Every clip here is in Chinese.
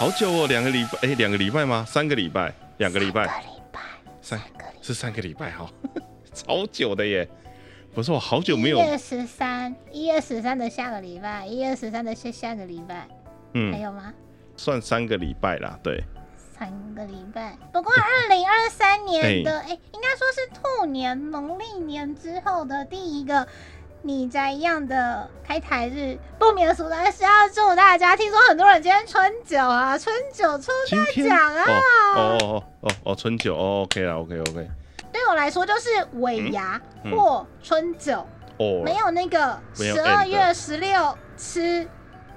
好久哦，两个礼拜，哎，两个礼拜吗？三个礼拜，两个礼拜，三个礼拜，三是三个礼拜，好，超久的耶。不是我好久没有一，月十三，一月十三的下个礼拜，一月十三的下下个礼拜，还嗯，有吗？算三个礼拜啦，对，三个礼拜。不过二零二三年的，哎、应该说是兔年农历年之后的第一个你在一样的开台日，不免俗的是要祝大家。听说很多人今天春酒啊，春酒抽大奖啊。哦哦哦哦哦，春酒哦，OK 啦，OK OK，对我来说就是尾牙嗯或春酒，哦，没有那个十二月十六吃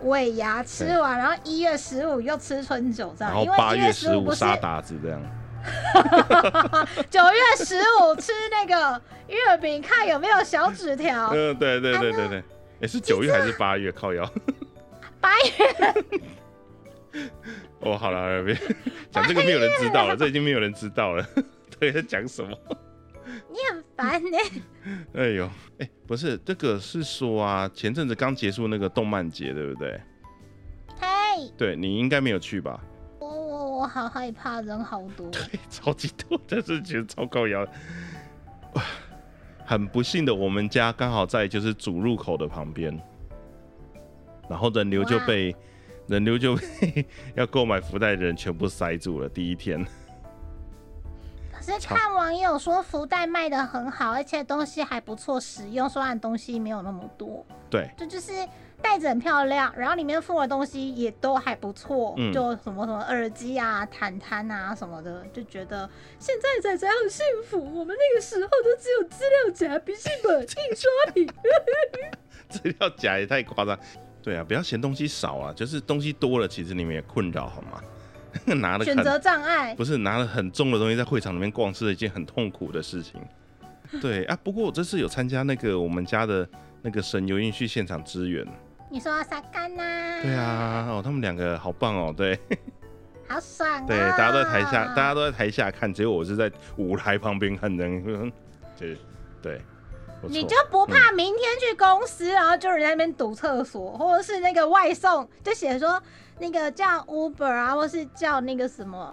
尾牙吃完，然后一月十五又吃春酒这样，然后因为一八月十不是十五杀达子这样，九月十五吃那个月饼，看有没有小纸条。嗯，对对对对对，哎，是九月还是八月？靠腰。八月 哦，好了好了，别讲这个，没有人知道了，这已经没有人知道了。对，在讲什么？你很烦呢、哎呦，哎，不是这个是说啊，前阵子刚结束那个动漫节，对不对？嘿，对你应该没有去吧？我好害怕，人好多。对，超级多，真是觉得超高腰。哇 很不幸的，我们家刚好在就是主入口的旁边，然后人流就被人流就 被要购买福袋的人全部塞住了。第一天，可是看网友说福袋卖的很好，而且东西还不错使用，虽然东西没有那么多，对，这就是袋子很漂亮，然后里面附的东西也都还不错，嗯就什么什么耳机啊、毯毯啊什么的，就觉得现在仔仔很幸福。我们那个时候都只有资料夹、笔记本、印刷品。资料夹也太夸张。对啊，不要嫌东西少啊，就是东西多了，其实你们也困扰好吗？拿了选择障碍，不是拿了很重的东西在会场里面逛是一件很痛苦的事情。对啊，不过我这次有参加那个我们家的那个神游运去现场支援。你说要撒干呐？对，啊，哦，他们两个好棒哦，对。好爽啊！对，大家都在台下，大家都在台下看，只有我是在舞台旁边看人，对对，不错。你就不怕明天去公司，然后就有人在那边堵厕所，或者是那个外送就写说那个叫 Uber 啊，或是叫那个什么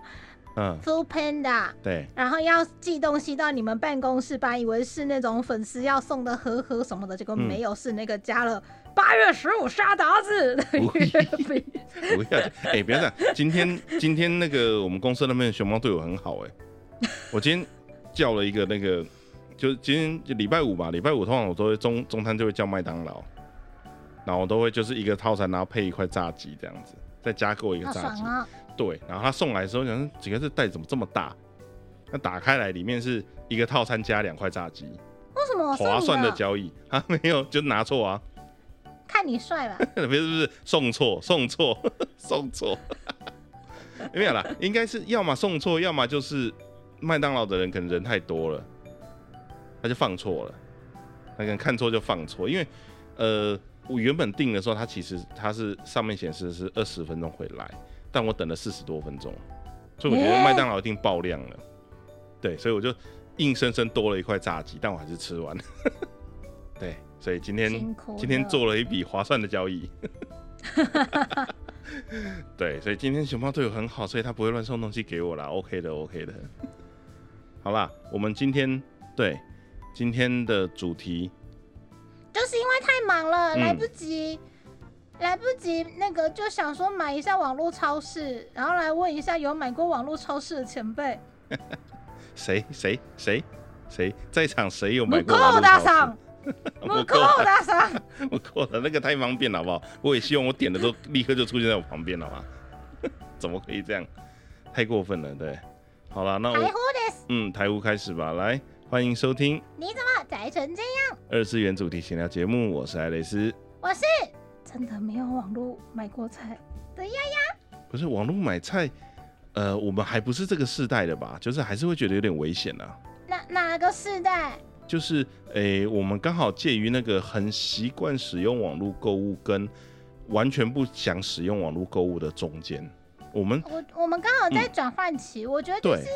嗯，Food Panda，对，然后要寄东西到你们办公室，吧以为是那种粉丝要送的盒盒什么的，结果嗯。没有，是那个加了八月十五杀达子的不月饼。不要，哎、不要这样。今天今天那个我们公司那边的熊猫对我很好、哎，我今天叫了一个那个，就今天就礼拜五吧，礼拜五通常我都会中中餐就会叫麦当劳，然后我都会就是一个套餐，然后配一块炸鸡这样子，再加购一个炸鸡。啊！对，然后他送来的时候，想说几个这袋怎么这么大？那打开来里面是一个套餐加两块炸鸡，为什么划算的交易他？没有，就拿错啊。看你帅吧？不是不是送错送错送错，没有啦，应该是要么送错，要么就是麦当劳的人可能人太多了，他就放错了，他可能看错就放错，因为呃我原本定的时候，他其实他是上面显示是二十分钟会来，但我等了四十多分钟，所以我觉得麦当劳一定爆量了，对，所以我就硬生生多了一块炸鸡，但我还是吃完，对，所以今天今天做了一笔划算的交易。对，所以今天熊猫对我很好，所以他不会乱送东西给我啦。OK 的，OK 的。好啦，我们今天对今天的主题，就是因为太忙了，嗯来不及，来不及那个就想说买一下网络超市，然后来问一下有买过网络超市的前辈。谁谁谁谁在场谁有买过网络超市？大赏，不不够够大赏。不够了，那个太方便了，好不好？我也希望我点的时候立刻就出现在我旁边，好吗？怎么可以这样？太过分了，对。好了，那我嗯台呼开始吧，来欢迎收听你怎么宅成这样？二次元主题闲聊节目，我是艾蕾丝。我是真的没有网络买过菜的呀呀。不是网络买菜，呃，我们还不是这个世代的吧？就是还是会觉得有点危险啊。哪哪个世代？就是诶、我们刚好介于那个很习惯使用网络购物跟完全不想使用网络购物的中间。我们我我们刚好在转换期，我觉得就对是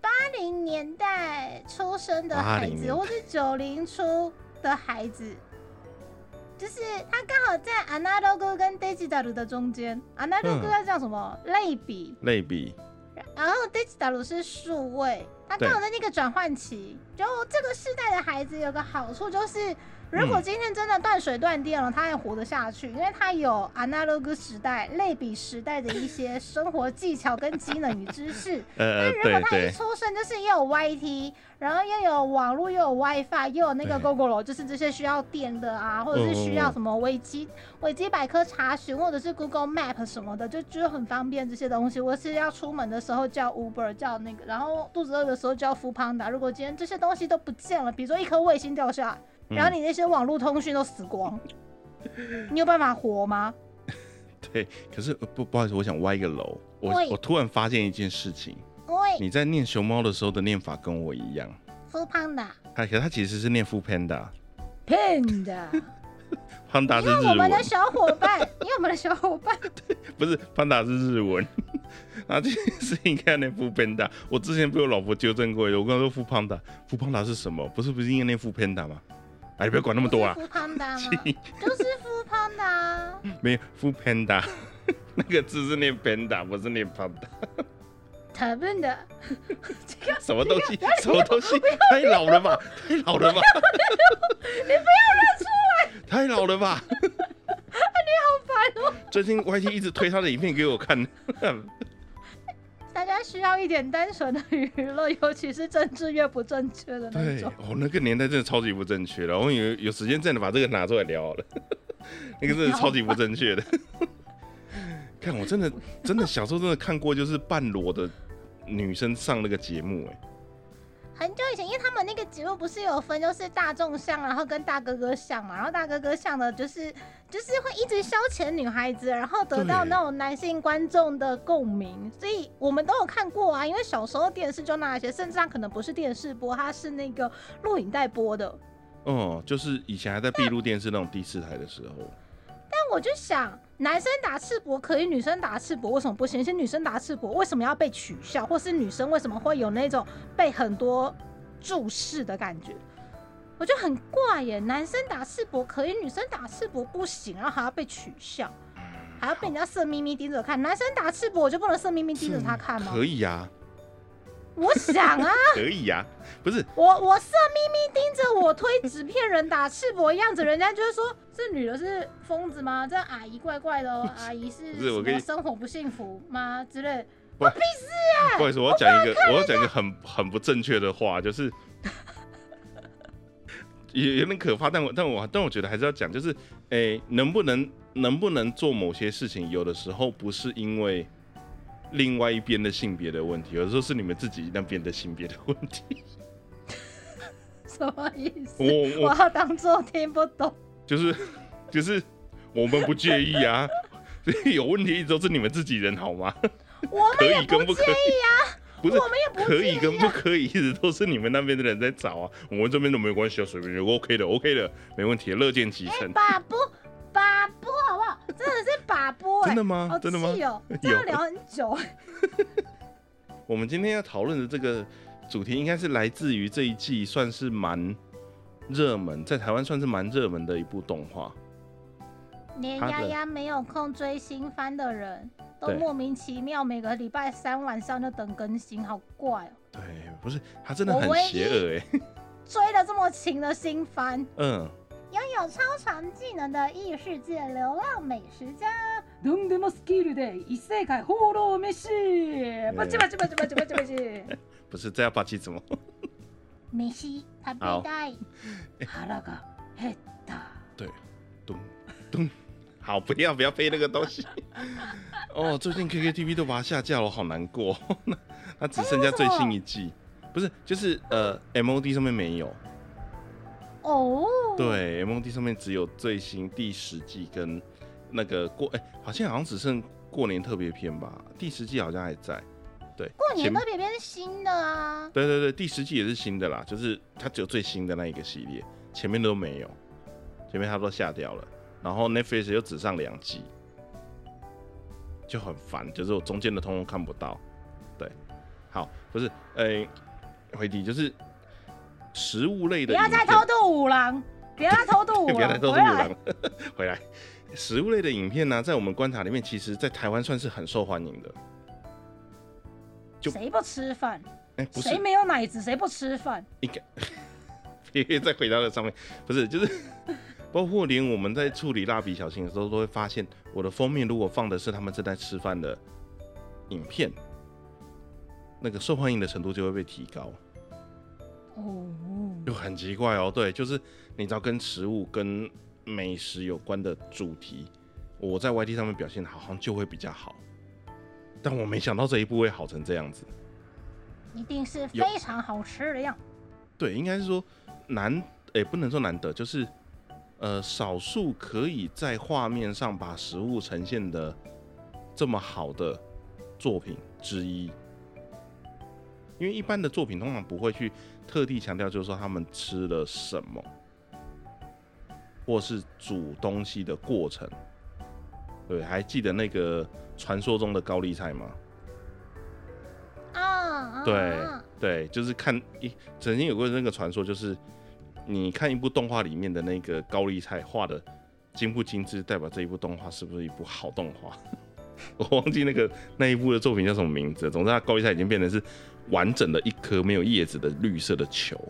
八零年代出生的孩子，或是九零初的孩子，就是他刚好在 analog 跟 digital 的中间，analog 嗯。它叫什么？类比，类比，然后 digital 是数位，它刚好在那个转换期。就这个世代的孩子有个好处就是。如果嗯今天真的断水断电了，他还活得下去，因为他有 analog 时代、类比时代的一些生活技巧跟技能与知识。呃，但如果对他一，出生就是又有 YT，然后又有网络，又有 WiFi，又有那个 GoGo 就是这些需要电的啊，或者是需要嗯什么维基维基百科查询，或者是 Google Map 什么的，就就很方便这些东西。我是要出门的时候叫 Uber 叫那个，然后肚子饿的时候叫 f o o Panda。如果今天这些东西都不见了，比如说一颗卫星掉下来，然后嗯你那些网络通讯都死光，你有办法活吗？对。可是呃不不好意思，我想歪一个楼。我我突然发现一件事情，因为你在念熊猫的时候的念法跟我一样 o Panda 它可是它其实是念 Fu Panda，Panda，Panda 是你有我日文，们的小伙伴，你有我们的小伙伴。不是 Panda 是日文。啊，这件事应该念 Fu Panda。我之前被我老婆纠正过，我跟她说 Fu Panda，Fu Panda 是什么？不是不是应该念 Fu Panda 吗？哎，不要管那么多啦不，是 Food Panda 吗？就是 Food Panda 啊。没有 Fu Panda，那个字是念 Panda，不是念 Panda。他们的这个 什么东西？什么东西？太老了吧？太老了吧？你不要认出来，太老了吧？你好烦哦！最近 YT 一直推他的影片给我看，大家需要一点单纯的娱乐，尤其是政治越不正确的那对，哦，那个年代真的超级不正确的。我有有时间真的把这个拿出来聊了，那个真的超级不正确的。看，我真的真的小时候真的看过，就是半裸的女生上那个节目，哎，很久以前，因为他们那个节目不是有分，就是大众像，然后跟大哥哥像嘛，然后大哥哥像的就是就是会一直消遣女孩子，然后得到那种男性观众的共鸣，所以我们都有看过啊。因为小时候电视就那些，甚至它可能不是电视播，它是那个录影带播的。哦，就是以前还在闭路电视那种第四台的时候，但我就想，男生打赤膊可以，女生打赤膊为什么不行？而且女生打赤膊为什么要被取笑，或是女生为什么会有那种被很多注视的感觉？我觉得很怪耶，男生打赤膊可以，女生打赤膊不行，然后还要被取笑，还要被人家色眯眯盯着看。男生打赤膊我就不能色眯眯盯着他看吗？可以呀、我想啊，可以呀、不是我我色眯眯盯着我推纸片人打赤膊的样子，人家就会说这女的是疯子吗？这阿姨怪怪的哦，阿姨是什不是我跟你么生活不幸福吗之类？我不好意思，我要讲一个，我要讲一个很很不正确的话，就是 有有点可怕，但我但我但我觉得还是要讲，就是诶、能不能能不能做某些事情，有的时候不是因为另外一边的性别的问题，有的时候是你们自己那边的性别的问题。什么意思？我我我要当做听不懂。就是 就是我们不介意啊，所以有问题一直都是你们自己人好吗？我可们也不介以跟不可以意啊，不是我们也不可以。跟不可以，一直都是你们那边的人在找啊，我们这边都没有关系啊，随便就 OK 的，OK 的，没问题，乐见其哎，成。把波把波好不好？真的是把波哎，真的吗好真的吗气哦，这样聊很久。我们今天要讨论的这个主题，应该是来自于这一季算是蛮热门，在台湾算是蛮热门的一部动画。连他的丫丫没有空追新番的人，都对莫名其妙每个礼拜三晚上就等更新，好怪哦。对，不是，他真的很我唯一邪恶哎。追的这么勤的新番，嗯，拥有超常技能的异世界流浪美食家。何でもスキルで異世界放浪飯。バチバチバチバチバチバチ。不是，这要霸气怎么？ 飯食べたい。腹が減った。对，咚咚，好，不要不要背那个东西。哦，最近 KKTV 都把它下架了，我好难过。那它只剩下最新一季，不是，就是呃 MOD 上面没有。哦。。对，MOD 上面只有最新第十季跟那个过，哎、好像好像只剩过年特别篇吧，第十季好像还在。 对，过年特别篇是新的啊。对对对，第十季也是新的啦，就是它只有最新的那一个系列，前面都没有，前面它都下掉了，然后 Netflix 又只上两季，就很烦，就是我中间的通通看不到。对，好，不是，哎、回题就是食物类的，不要再偷渡五郎，别再偷渡别再偷渡五郎，回来。食物类的影片呢、在我们观察里面，其实在台湾算是很受欢迎的。就谁不吃饭？哎、不是谁没有奶子？谁不吃饭？应该，别 再回到那上面，不是，就是包括连我们在处理蜡笔小新的时候，都会发现我的封面如果放的是他们正在吃饭的影片，那个受欢迎的程度就会被提高，哦，就很奇怪哦。对，就是你知道跟食物、跟美食有关的主题，我在 YT 上面表现得好像就会比较好，但我没想到这一步会好成这样子。一定是非常好吃的样。对，应该是说难，诶、不能说难得，就是呃，少数可以在画面上把食物呈现的这么好的作品之一。因为一般的作品通常不会去特地强调，就是说他们吃了什么，或是煮东西的过程。对，还记得那个传说中的高丽菜吗？啊，对啊对，就是看一曾经有过那个传说，就是你看一部动画里面的那个高丽菜画的精不精致，代表这一部动画是不是一部好动画。我忘记那个那一部的作品叫什么名字了，总之它高丽菜已经变成是完整的一颗没有叶子的绿色的球。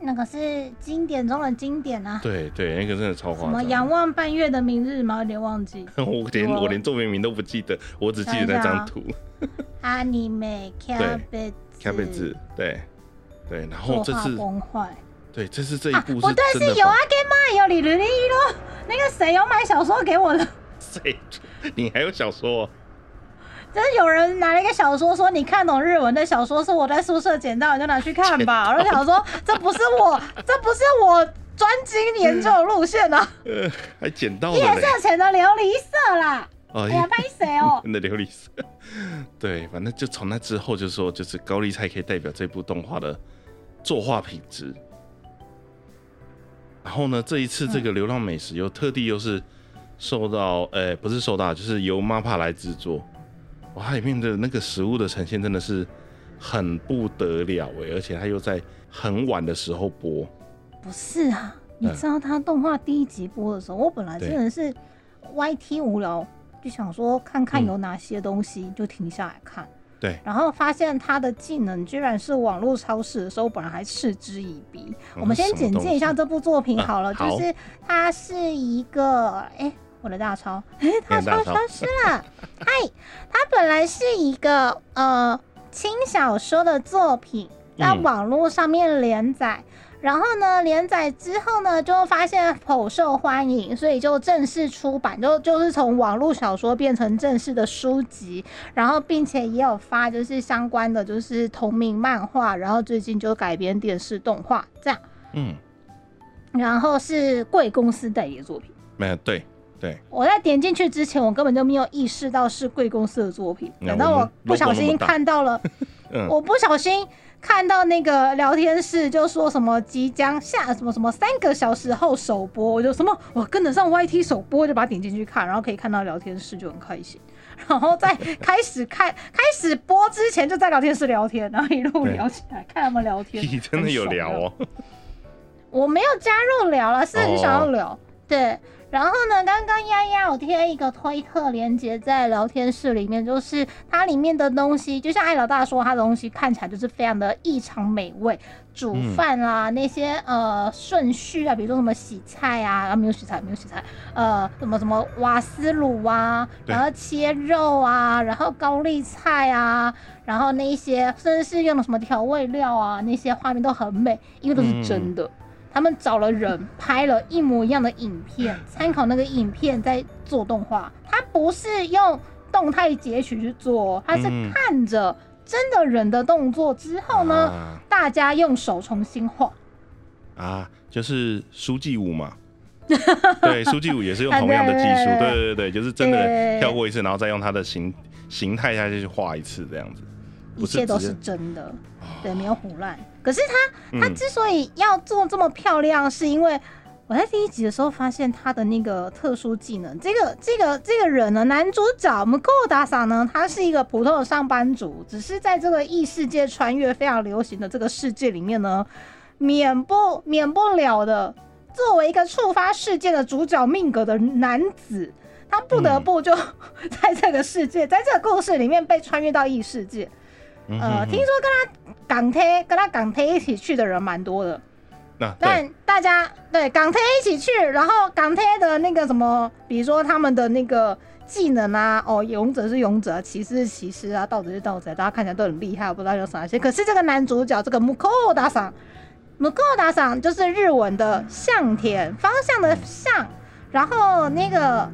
那个是经典中的经典啊。对对，那个真的超什么夸张。仰望半月的明日吗？有点忘记。我连我我连作品名都不记得，我只记得那张图。阿尼美 cabbage 卡贝字，对对，然后这次崩坏。对这是这一啊，部不对，是有啊，给妈有李伦一咯。那个谁有买小说给我的？谁？你还有小说哦？就是有人拿了一个小说说你看懂日文的小说是我在宿舍捡到，你就拿去看吧。我就想说，这不是我，这不是我专精研究的路线啊，呃，还捡到！夜色前的琉璃色啦。哎哎呀，拍谁哦？真的琉璃色。对，反正就从那之后就说，就是高丽菜可以代表这部动画的作画品质。然后呢，这一次这个《流浪美食》又特地又是受到，呃、不是受到，就是由 MAPPA 来制作。哇，它里面的那个食物的呈现真的是很不得了哎，而且它又在很晚的时候播。不是啊，你知道它动画第一集播的时候，我本来真的是 YT 无聊，就想说看看有哪些东西，就停下来看。对，然后发现他的技能居然是网络超市的时候，本来还嗤之以鼻。我们先简介一下这部作品好了，就是它是一个，哎、我的大超，哎、大超消失了。嗨，它本来是一个呃轻小说的作品，在嗯网络上面连载。然后呢，连载之后呢，就发现颇受欢迎，所以就正式出版，就就是从网络小说变成正式的书籍，然后并且也有发就是相关的就是同名漫画，然后最近就改编电视动画这样，嗯，然后是贵公司代理的作品。没有，对对，我在点进去之前，我根本就没有意识到是贵公司的作品，等到我不小心看到了，嗯，我不小心看到那个聊天室就说什么即将下什么什么三个小时后首播，我就什么我跟得上 YT 首播，就把它点进去看，然后可以看到聊天室就很开心，然后在开始看开始播之前就在聊天室聊天，然后一路聊起来，看他们聊天，你真的有聊哦，我没有加入聊了，是很想要哦。聊。对，然后呢，刚刚丫丫有贴一个推特连接在聊天室里面，就是它里面的东西，就像艾老大说，它的东西看起来就是非常的异常美味，煮嗯饭啦、那些呃顺序啊，比如说什么洗菜啊，啊没有洗菜，没有洗菜，呃什么什么瓦斯炉啊，然后切肉啊，然后高丽菜啊。然后那一些甚至是用的什么调味料啊，那些画面都很美，因为都是真的。他们找了人拍了一模一样的影片，参考那个影片在做动画。他不是用动态截取去做，他是嗯看着真的人的动作之后呢，啊大家用手重新画。啊，就是书记舞嘛。对，书记舞也是用同样的技术，对对对就是真的对跳过一次，然后再用它的形形态下去画一次这样子。一切都是真的，对，没有胡乱。可是他他嗯之所以要做这么漂亮，是因为我在第一集的时候发现他的那个特殊技能。这个这个这个人呢，男主角我们 o d a 呢，他是一个普通的上班族，只是在这个异世界穿越非常流行的这个世界里面呢，免不免不了的。作为一个触发事件的主角命格的男子，他不得不就 在这个世界，在这个故事里面被穿越到异世界。呃，嗯哼听说跟他港贴跟他港贴一起去的人蛮多的，那对，但大家对港贴一起去，然后港贴的那个什么，比如说他们的那个技能啊，哦，勇者是勇者，骑士是骑士啊，盗贼是盗贼，大家看起来都很厉害，我不知道有啥些。可是这个男主角这个木扣大赏，木扣大赏就是日文的向田方向的向，然后那个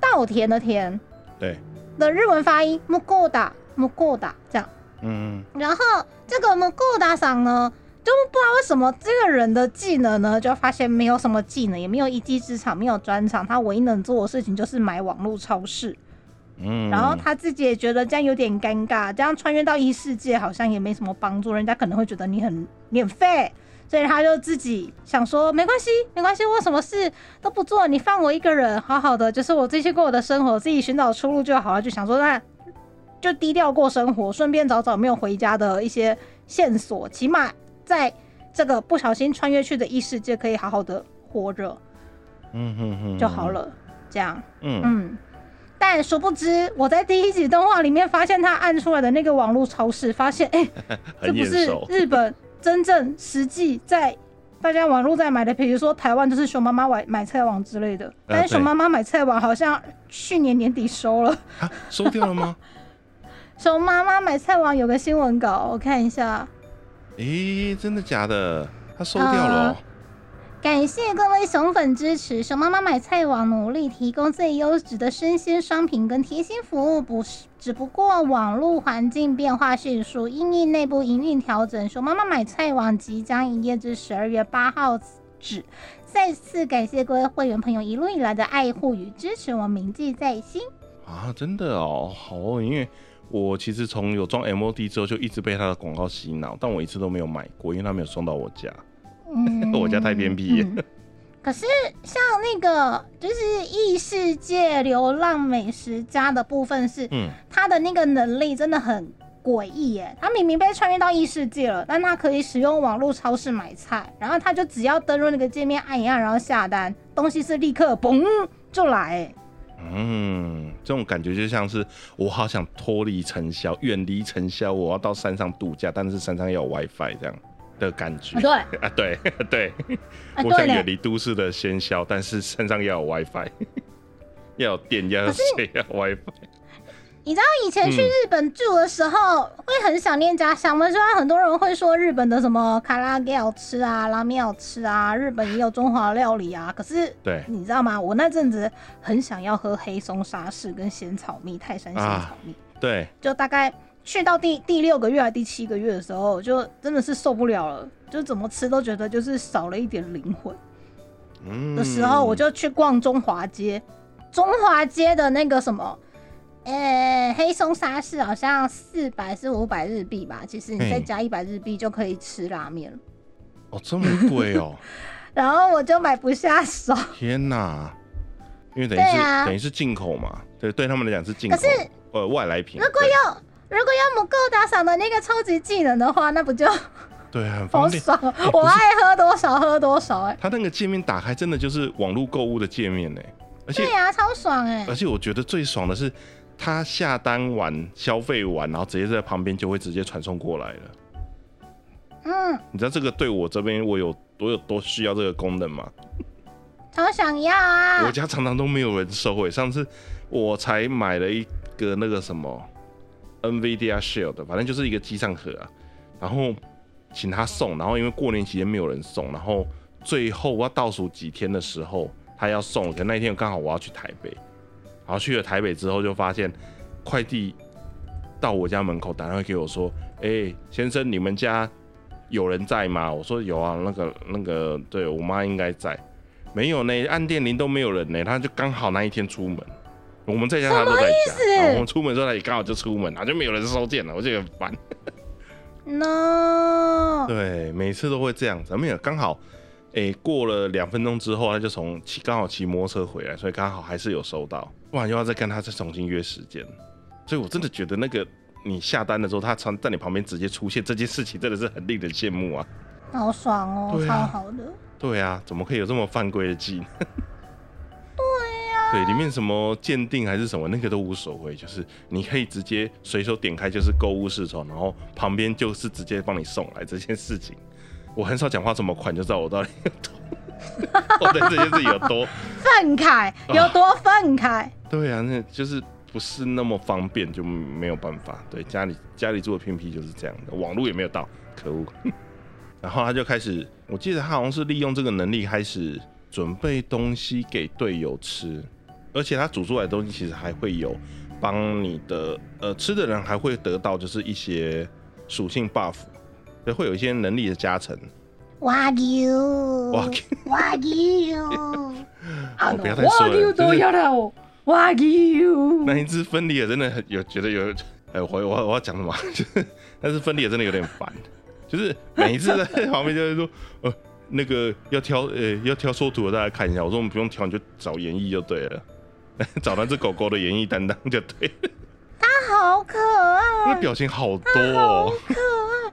稻田的田对，的日文发音木扣打木扣打这样。嗯然后这个木扣大赏呢，就不知道为什么这个人的技能呢，就发现没有什么技能，也没有一技之长，没有专长，他唯一能做的事情就是买网络超市。嗯，然后他自己也觉得这样有点尴尬，这样穿越到异世界好像也没什么帮助，人家可能会觉得你很免费，所以他就自己想说没关系，没关系，我什么事都不做，你放我一个人，好好的，就是我自己过我的生活，自己寻找出路就好了。就想说那就低调过生活，顺便找找没有回家的一些线索，起码在这个不小心穿越去的异世界可以好好的活着嗯哼哼就好，了，这样。嗯嗯，但殊不知，我在第一集动画里面发现他按出来的那个网络超市，发现哎、这不是，日本真正实际在大家网络在买的，比如说台湾就是熊妈妈买买菜网之类的，但是熊妈妈买菜网好像去年年底收了。啊，收掉了吗？熊妈妈买菜网有个新闻稿，我看一下。咦，真的假的？他收掉了哦。感谢各位熊粉支持，熊妈妈买菜网努力提供最优质的生鲜商品跟贴心服务，不是只不过网络环境变化迅速，因应内部营运调整，熊妈妈买菜网即将营业至十二月八号止。再次感谢各位会员朋友一路以来的爱护与支持，我铭记在心。啊，真的哦，好哦，因为我其实从有装 MOD 之后就一直被他的广告洗脑，但我一次都没有买过，因为他没有送到我家。嗯 我家太偏僻嗯可是像那个就是异世界流浪美食家的部分是，嗯，他的那个能力真的很诡异耶！他明明被穿越到异世界了，但他可以使用网络超市买菜，然后他就只要登录那个界面按一按，然后下单，东西是立刻嘣就来耶。嗯，这种感觉就像是我好想脱离尘嚣，远离尘嚣，我要到山上度假，但是山上要有 WiFi 这样的感觉。啊 对。啊，对对，我想远，离都市的喧嚣，但是山上要有 WiFi，要有电，要有水，要有 WiFi。你知道以前去嗯。日本住的时候，会很想念家乡吗？虽然很多人会说日本的什么卡拉给好吃啊，拉面好吃啊，日本也有中华料理啊，可是对。你知道吗？我那阵子很想要喝黑松沙士跟仙草蜜，泰山仙草蜜，对，就大概去到第第六个月还第七个月的时候，就真的是受不了了，就怎么吃都觉得就是少了一点灵魂。嗯。的时候，我就去逛中华街，中华街的那个什么。呃，黑松沙士好像四百是五百日币吧，其实你再加一百日币就可以吃拉面了。哦这么贵哦，然后我就买不下手，天哪！因为等于是、等于是进口嘛，对，对他们来讲是进口可是，呃，外来品。如果要如果要不够打赏的那个超级技能的话，那不就对对，很好方便。爽？我爱喝多少喝多少、哎，它那个界面打开真的就是网络购物的界面呢，而且对呀、超爽哎、而且我觉得最爽的是，他下单完消费完，然后直接在旁边就会直接传送过来了。嗯，你知道这个对我这边我有我有多需要这个功能吗？超想要啊我！家常常都没有人收诶。上次我才买了一个那个什么 NVIDIA Shield，反正就是一个机上盒啊，然后请他送，然后因为过年期间没有人送，然后最后我要倒数几天的时候他要送，可那一天刚好我要去台北，然后去了台北之后就发现快递到我家门口打电话给我说：“哎、先生，你们家有人在吗？”我说：“有啊，那个那个，对我妈应该在。”没有呢，按电铃都没有人呢，他就刚好那一天出门，我们在家他都在思家，我们出门的时候他也刚好就出门，然后就没有人收件了，我就很烦。no，对，每次都会这样子，没有刚好，诶、过了两分钟之后，他就从骑刚好骑摩托车回来，所以刚好还是有收到，不然又要再跟他再重新约时间，所以我真的觉得那个你下单的时候，他常在你旁边直接出现这件事情，真的是很令人羡慕啊。好爽哦，超好的。对啊，怎么可以有这么犯规的技能？对呀、对，里面什么鉴定还是什么，那个都无所谓，就是你可以直接随手点开就是购物视窗，然后旁边就是直接帮你送来这件事情。我很少讲话这么快，你就知道我到底有多，我对这件事有多。愤慨有多愤慨？对啊，那就是不是那么方便，就没有办法。对，家里家里住的偏僻就是这样的，网络也没有到，可恶。然后他就开始，我记得他好像是利用这个能力开始准备东西给队友吃，而且他煮出来的东西其实还会有帮你的呃吃的人还会得到就是一些属性 buff，对，会有一些能力的加成。哇牛，哇哇牛，哦不要再说了牛就是要了哦，哇牛，那一只分离的真的很有觉得有，哎、我我我要讲什么？就 是但是分离的真的有点烦，就是每一次在旁边就是说，呃，那个要挑呃要挑缩图的，大家看一下。我说我们不用挑，你就找演绎就对了，找那只狗狗的演绎担当就对了，它好可爱，表情好多好哦。可爱，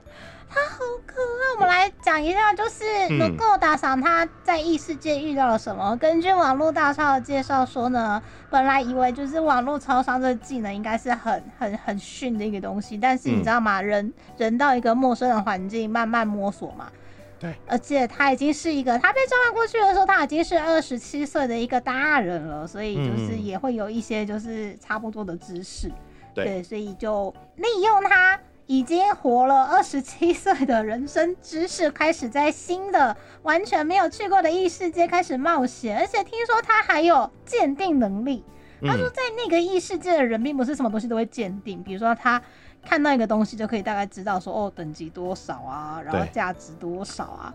它好可爱。我们来讲一下，就是嗯能够打赏他在异世界遇到了什么。根据网络大超的介绍说呢，本来以为就是网络超商这个技能应该是很很很逊的一个东西，但是你嗯知道吗？人人到一个陌生的环境，慢慢摸索嘛。对，而且他已经是一个，他被召唤过去的时候，他已经是二十七岁的一个大人了，所以就是嗯也会有一些就是差不多的知识。对所以就利用他已经活了二十七岁的人生知识，开始在新的完全没有去过的异世界开始冒险，而且听说他还有鉴定能力。他说嗯，在那个异世界的人，并不是什么东西都会鉴定，比如说他看到一个东西就可以大概知道说哦等级多少啊，然后价值多少啊。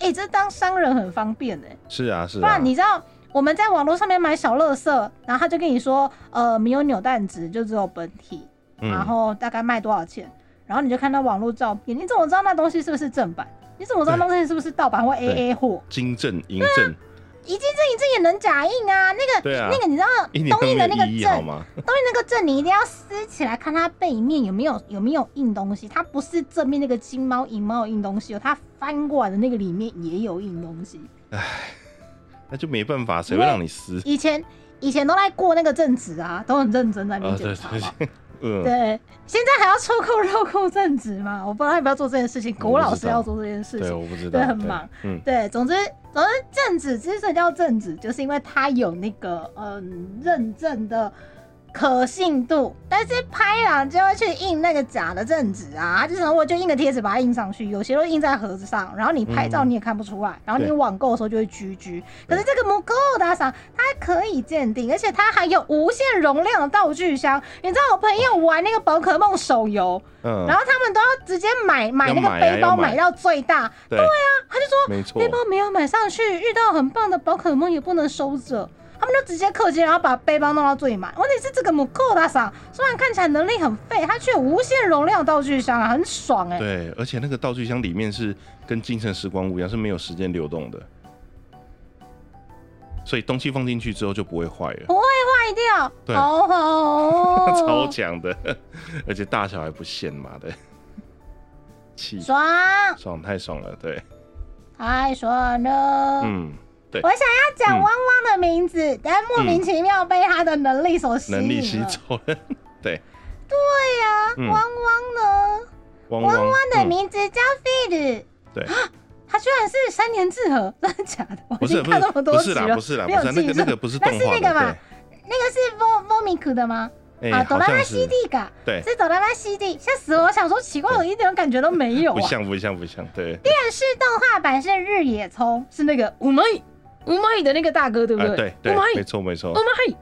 哎、这当商人很方便哎、是啊是啊。不然，你知道我们在网络上面买小乐色，然后他就跟你说，呃，没有扭蛋值，就只有本体，然嗯，后大概卖多少钱，然后你就看到网络照片，你怎么知道那东西是不是正版？你怎么知道那东西是不是盗版或 AA 货？金正银正，一金证一证也能假印啊！那个、啊那个你知道东印的那个证，吗？东印那个证你一定要撕起来，看它背面有没有有没有印东西。它不是正面那个金猫银猫有印东西哦，它翻过来的那个里面也有印东西。那就没办法，谁会让你撕？以前以前都在过那个正职啊，都很认真在那边啊，对检查嘛。对，嗯，对，现在还要抽空绕空正职嘛？我不知道要不要做这件事情，狗老师要做这件事对，情。我不知道，对很忙，嗯，对，总之总之正职之所以叫正职，就是因为他有那个嗯认证的可信度，但是拍了就会去印那个假的正纸啊，他就想我就印个贴纸把它印上去，有些都印在盒子上，然后你拍照嗯你也看不出来，然后你对网购的时候就会居居。可是这个木够打赏，它可以鉴定，而且它还有无限容量的道具箱。你知道我朋友玩那个宝可梦手游，嗯，然后他们都要直接买买那个背包要买买到最大，对啊他就说背，包没有买上去，遇到很棒的宝可梦也不能收着。他们就直接氪金，然后把背包弄到最满。问题是这个母扣大赏虽然看起来能力很废，它却有无限容量道具箱啊，很爽哎、对，而且那个道具箱里面是跟精神时光屋一样，是没有时间流动的，所以东西放进去之后就不会坏了，不会坏掉，对。好好哦，超强的，而且大小还不限嘛的，气。爽，爽太爽了，对，太爽了。嗯，对我，想要讲嗯汪汪的名字，但莫名其妙被他的能力所吸引。能力吸走了，对，对呀、嗯汪汪呢？汪汪汪的嗯名字叫 Feed，、对，他居然是三年志和，真的假的？我已经看那么多不是啦，集了，不是啦，不是啦那个那个不是那动画的，是那个嘛对，那个是 Vo Vomic 的吗？哎、啊，哆啦好像 C，D 嘎，对，是哆啦 A 西 D，吓死我！我想说奇怪，我一点感觉都没有啊。不像不像不像，对，电视动画版是日野聪，是那个五麦五麦的那个大哥，对不啊，对？对对五，麦没错没错五，麦。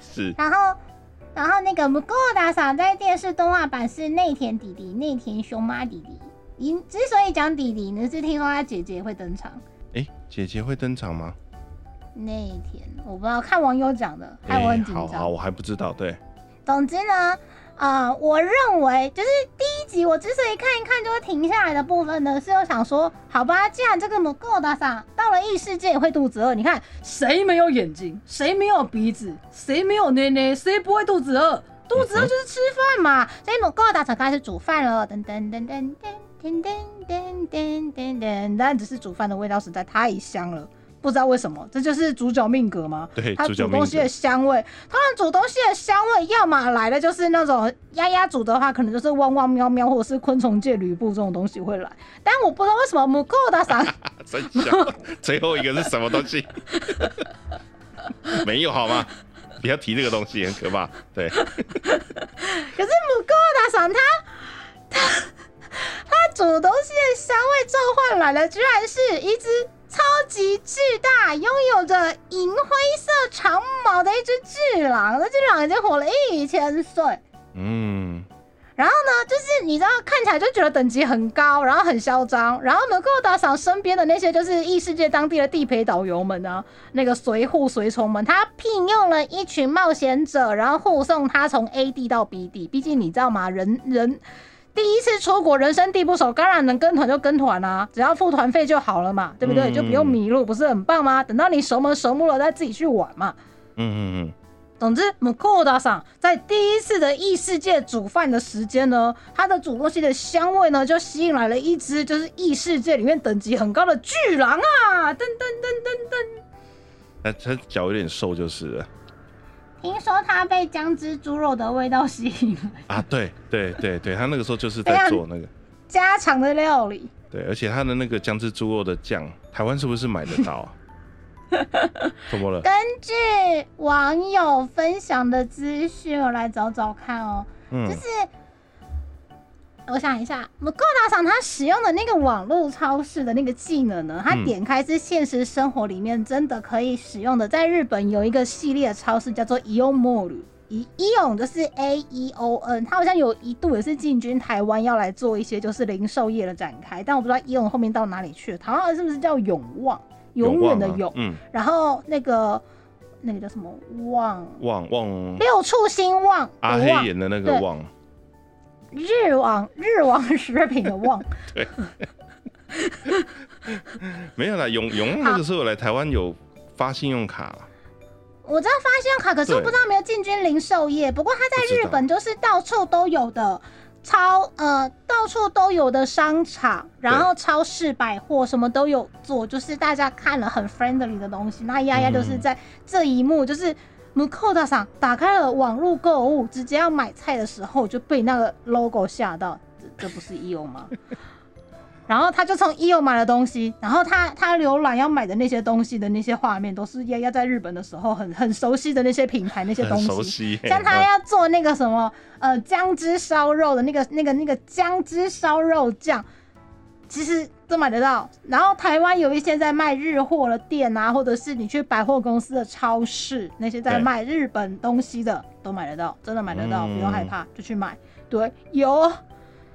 是，然后，然后那个木够打赏在电视动画版是内田弟弟，内田熊妈弟弟。因之所以讲弟弟呢，是听说他姐姐会登场。哎、姐姐会登场吗？内田，我不知道，看网友讲的，害我很紧好好，张。我还不知道，对，总之呢，啊、我认为就是第一集我之所以看一看就会停下来的部分呢，是我想说，好吧，既然这个木够打赏到了异世界也会肚子饿，你看谁没有眼睛，谁没有鼻子，谁没有内内，谁不会肚子饿？肚子饿就是吃饭嘛，所以木够打赏开始煮饭了，噔噔噔噔噔噔噔噔噔噔噔噔，但只是煮饭的味道实在太香了，不知道为什么，这就是主角命格吗？对，它主角命煮东西的香味，他们煮东西的香味，要么来的就是那种鸭鸭煮的话，可能就是汪汪喵喵，或者是昆虫界吕布这种东西会来。但我不知道为什么母狗大赏 真香。最后一个是什么东西？没有好吗？不要提这个东西，很可怕。对，可是母狗大赏它它他煮东西的香味召唤来的，居然是一只超级巨大、拥有着银灰色长毛的一只巨狼。那只狼已经活了一千岁。嗯，然后呢，就是你知道看起来就觉得等级很高，然后很嚣张。然后能，够打赏身边的那些就是异世界当地的地陪导游们呢，那个随护随从们，他聘用了一群冒险者，然后护送他从 A 地到 B 地。毕竟你知道吗？人人第一次出国，人生地不熟，当然能跟团就跟团啊，只要付团费就好了嘛，对不对？嗯就不用迷路，不是很棒吗？等到你熟门熟路了，再自己去玩嘛。嗯嗯嗯，总之，姆库达桑在第一次的异世界煮饭的时间呢，它的煮东西的香味呢，就吸引来了一只就是异世界里面等级很高的巨狼啊！噔噔噔噔噔。他他脚有点瘦就是了听说他被姜汁猪肉的味道吸引了，啊。对对对对，他那个时候就是在做那个。家常的料理。对，而且他的那个姜汁猪肉的酱，台湾是不是买得到啊？怎么了？根据网友分享的资讯，我来找找看哦。嗯就是我想一下，姆购打赏他使用的那个网络超市的那个技能呢，他嗯点开是现实生活里面真的可以使用的。在日本有一个系列超市叫做 Eon Mall，以 Eon 就是 A E O N，他好像有一度也是进军台湾，要来做一些就是零售业的展开，但我不知道 Eon 后面到哪里去了。台湾是不是叫永旺？永远的永，嗯，然后那个那个叫什么旺？旺旺六畜兴旺，阿旺黑演的那个对旺，日网日网食品的旺，没有啦，永永旺那个时候来台湾有发信用卡啦，我知道发信用卡，可是我不知道有没有进军零售业。不过他在日本就是到处都有的超呃到处都有的商场，然后超市、百货什么都有做，就是大家看了很 friendly 的东西。那丫丫就是在这一幕就是 Mukoda 上打开了网络购物，直接要买菜的时候就被那个 logo 吓到，这这不是 EO 吗？然后他就从 EO 买了东西，然后他他浏览要买的那些东西的那些画面，都是丫丫在日本的时候很很熟悉的那些品牌那些东西。悉。像他要做那个什么呃姜汁烧肉的那个那个那个姜汁烧肉酱，其实都买得到。然后台湾有一些在卖日货的店啊，或者是你去百货公司的超市，那些在对卖日本东西的都买得到，真的买得到，嗯不用害怕，就去买。对，有。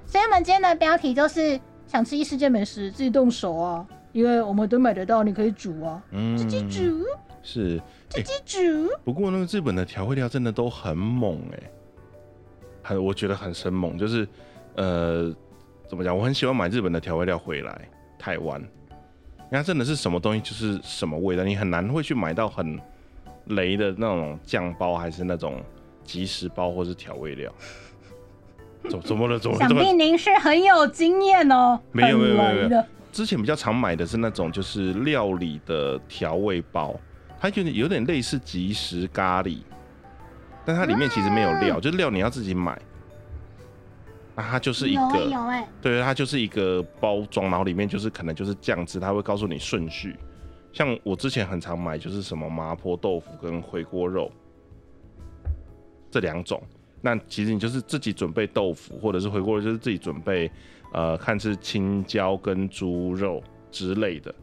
所以我们今天的标题就是想吃异世界美食，自己动手啊，因为我们都买得到，你可以煮啊，嗯自己煮，是，自己煮。不过那个日本的调味料真的都很猛哎、很我觉得很生猛，就是呃怎么讲，我很喜欢买日本的调味料回来台湾，你看真的是什么东西就是什么味道，你很难会去买到很雷的那种酱包，还是那种即食包或是调味料。怎怎么了？怎么了？想必您是很有经验哦，没有没有没有没有之前比较常买的是那种就是料理的调味包，它有点有点类似即食咖喱，但它里面其实没有料，就是料你要自己买。那它就是一个，有哎、对，它就是一个包装，然后里面就是可能就是酱汁，它会告诉你顺序。像我之前很常买就是什么麻婆豆腐跟回锅肉这两种，那其实你就是自己准备豆腐或者是回锅肉，就是自己准备呃看是青椒跟猪肉之类的，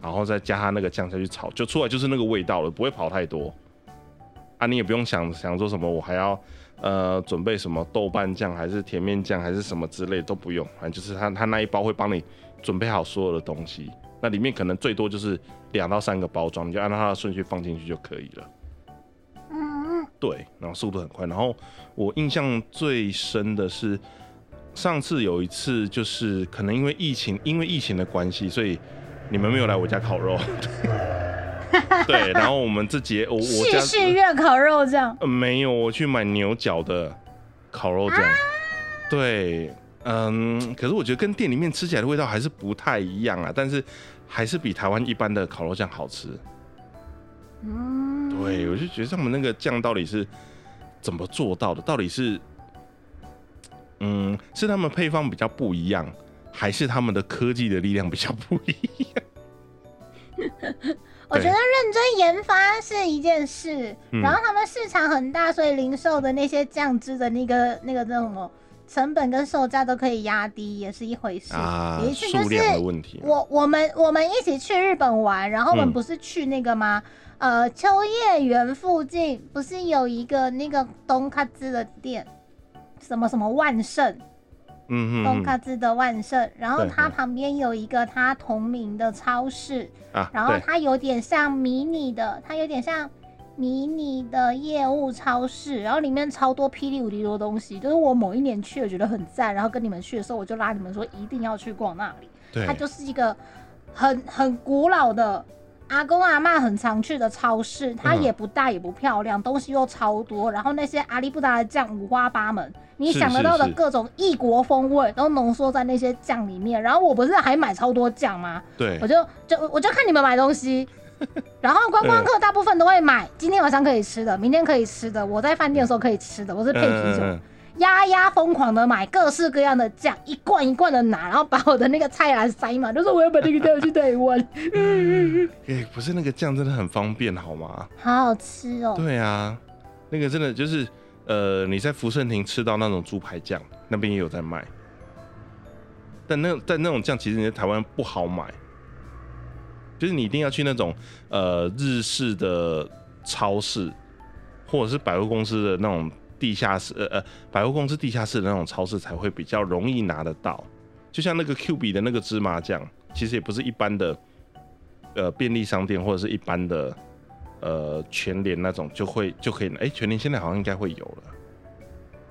然后再加它那个酱下去炒，就出来就是那个味道了，不会跑太多。啊，你也不用想想说什么，我还要呃准备什么豆瓣酱还是甜面酱还是什么之类都不用，反正就是他他那一包会帮你准备好所有的东西，那里面可能最多就是两到三个包装，你就按照它的顺序放进去就可以了。嗯嗯，对，然后速度很快。然后我印象最深的是上次有一次，就是可能因为疫情，因为疫情的关系，所以你们没有来我家烤肉。对，然后我们自己，我我家世世月烤肉酱，呃没有，我去买牛角的烤肉酱。对，嗯，可是我觉得跟店里面吃起来的味道还是不太一样啊，但是还是比台湾一般的烤肉酱好吃。嗯，对，我就觉得他们那个酱到底是怎么做到的？到底是，嗯，是他们配方比较不一样，还是他们的科技的力量比较不一样？我觉得认真研发是一件事，嗯然后他们市场很大，所以零售的那些酱汁的那个那个叫什么成本跟售价都可以压低，也是一回事。啊有一，次就是数量的问题。我我们我们一起去日本玩，然后我们嗯不是去那个吗？呃，秋叶原附近不是有一个那个东卡兹的店，什么什么万盛，嗯嗯嗯东卡兹的万圣，然后它旁边有一个它同名的超市，啊，然后，它有点像迷你的，它有点像迷你的业务超市，然后里面超多霹雳无敌多东西。就是我某一年去，我觉得很赞，然后跟你们去的时候，我就拉你们说一定要去逛那里。对它就是一个很很古老的。阿公阿嬷很常去的超市，它嗯。也不大也不漂亮，东西又超多，然后那些阿里不达的酱五花八门，你想得到的各种异国风味都浓缩在那些酱里面。然后我不是还买超多酱吗？对。我，就就我就看你们买东西，然后观光客大部分都会买今天晚上可以吃的，明天可以吃的，我在饭店的时候可以吃的，我是配啤酒，嗯丫丫疯狂的买各式各样的酱，一罐一罐的拿，然后把我的那个菜篮塞满，就是我要把这个带回去台湾，哎、不是那个酱真的很方便，好吗？好好吃哦。对啊，那个真的就是，呃，你在福盛亭吃到那种猪排酱，那边也有在卖，但那但那种酱其实你在台湾不好买，就是你一定要去那种呃日式的超市，或者是百货公司的那种地下室，呃呃百货公司地下室的那种超市才会比较容易拿得到。就像那个 Q 比的那个芝麻酱，其实也不是一般的呃便利商店或者是一般的呃全联那种就会就可以，哎、全联现在好像应该会有了。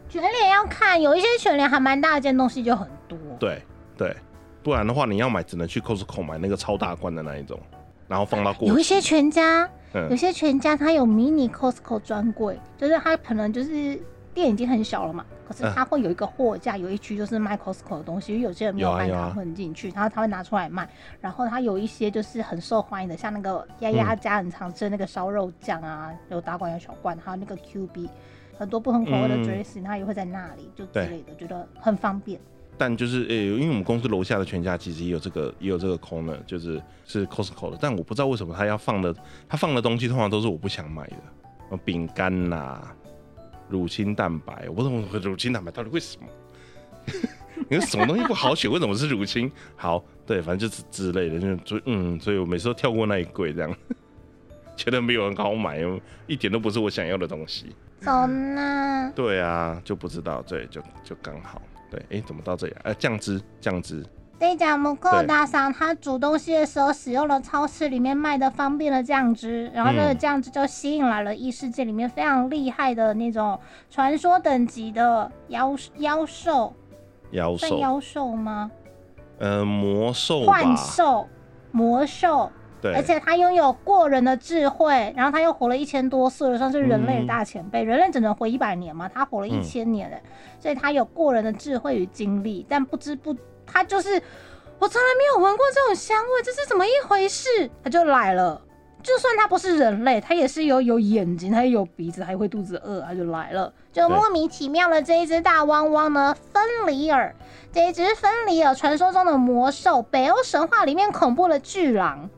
全联要看，有一些全联还蛮大件，东西就很多。对对，不然的话你要买只能去 Costco 买那个超大罐的那一种，然后放到。有一些全家，有嗯些全家它有迷你 Costco 专柜，就是它可能就是店已经很小了嘛，可是嗯它会有一个货架，有一区就是卖 Costco 的东西，因为有些人没有卖有啊有啊卡混进去，然后他会拿出来卖。然后它有一些就是很受欢迎的，像那个丫丫嗯家很常吃的那个烧肉酱啊，有大罐有小罐，还有那个 QB。很多不同口味的嗯 dressing，它也会在那里，就之类的，觉得很方便。但就是呃、因为我们公司楼下的全家其实也有这个也有这个 corner，就是是 Costco 的，但我不知道为什么他要放的，他放的东西通常都是我不想买的，饼干呐、乳清蛋白，我不懂乳清蛋白到底为什么？你说什么东西不好选？为什么是乳清？好，对，反正就是之类的，就就嗯，所以我每次都跳过那一柜，这样觉得没有很好买，一点都不是我想要的东西。走呢？对啊，就不知道，对，就就刚好，对，哎、怎么到这里啊？呃，酱汁，酱汁，这家木扣大赏，他煮东西的时候使用了超市里面卖的方便的酱汁，然后这酱汁就吸引来了异世界里面非常厉害的那种传说等级的妖妖兽，妖兽，算妖兽吗？呃，魔兽幻，兽、魔兽，对，而且他拥有过人的智慧，然后他又活了一千多岁了，算是人类的大前辈。人类只能活一百年嘛，他活了一嗯千年了，所以他有过人的智慧与经历，但不知不，他就是我从来没有闻过这种香味，这是怎么一回事？他就来了。就算他不是人类，他也是有有眼睛，他也有鼻子，还会肚子饿，他就来了。就莫名其妙的这一只大汪汪呢，芬里尔，这一只芬里尔传说中的魔兽，北欧神话里面恐怖的巨狼。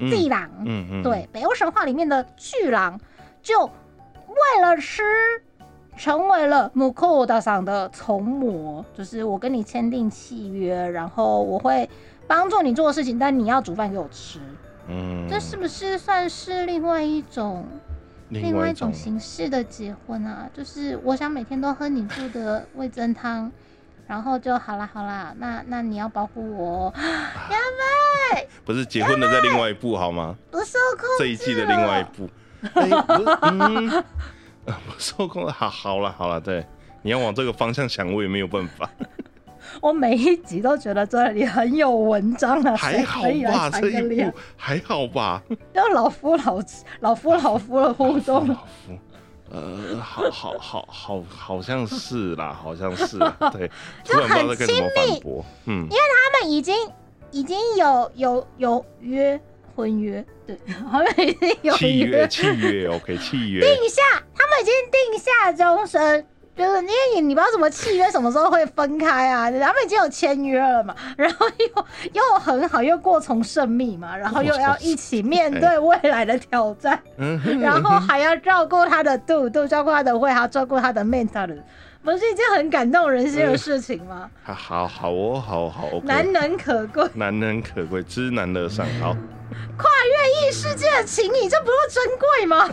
嗯地狼，嗯嗯，对，北欧神话里面的巨狼，就为了吃，成为了姆库大桑的从魔，就是我跟你签订契约，然后我会帮助你做事情，但你要煮饭给我吃，嗯，这是不是算是另外一种另外一种外一种，形式的结婚啊？就是我想每天都喝你做的味噌汤。然后就好啦好啦，那那你要保护我。哦，不是结婚的在另外一部好吗？不受控这一季的另外一部，哎、不是，嗯，受控了，好，好了，好了，对，你要往这个方向想，我也没有办法，我每一集都觉得这里很有文章啊，还好吧，谈这一部还好吧，要老夫老妻老夫老夫的互动，老夫，呃，好好好好好像是啦，好像是啦，对，突然不知道很亲密嗯，因为，他们已经已经有有有约婚约，对，他们已经有契约约契约，OK，契约，定下，他们已经定下终身。就是因为你你不知道什么契约什么时候会分开啊，他们已经有签约了嘛，然后又又很好，又过从甚密嘛，然后又要一起面对 未来的挑战，嗯哼，然后还要照顾他的度度，照顾他的胃，还要照顾他的 mental，不是一件很感动人心的事情吗？好好好哦，好好难能可贵，难能可贵，知难而上。好，跨越异世界的情谊，这不是珍贵吗？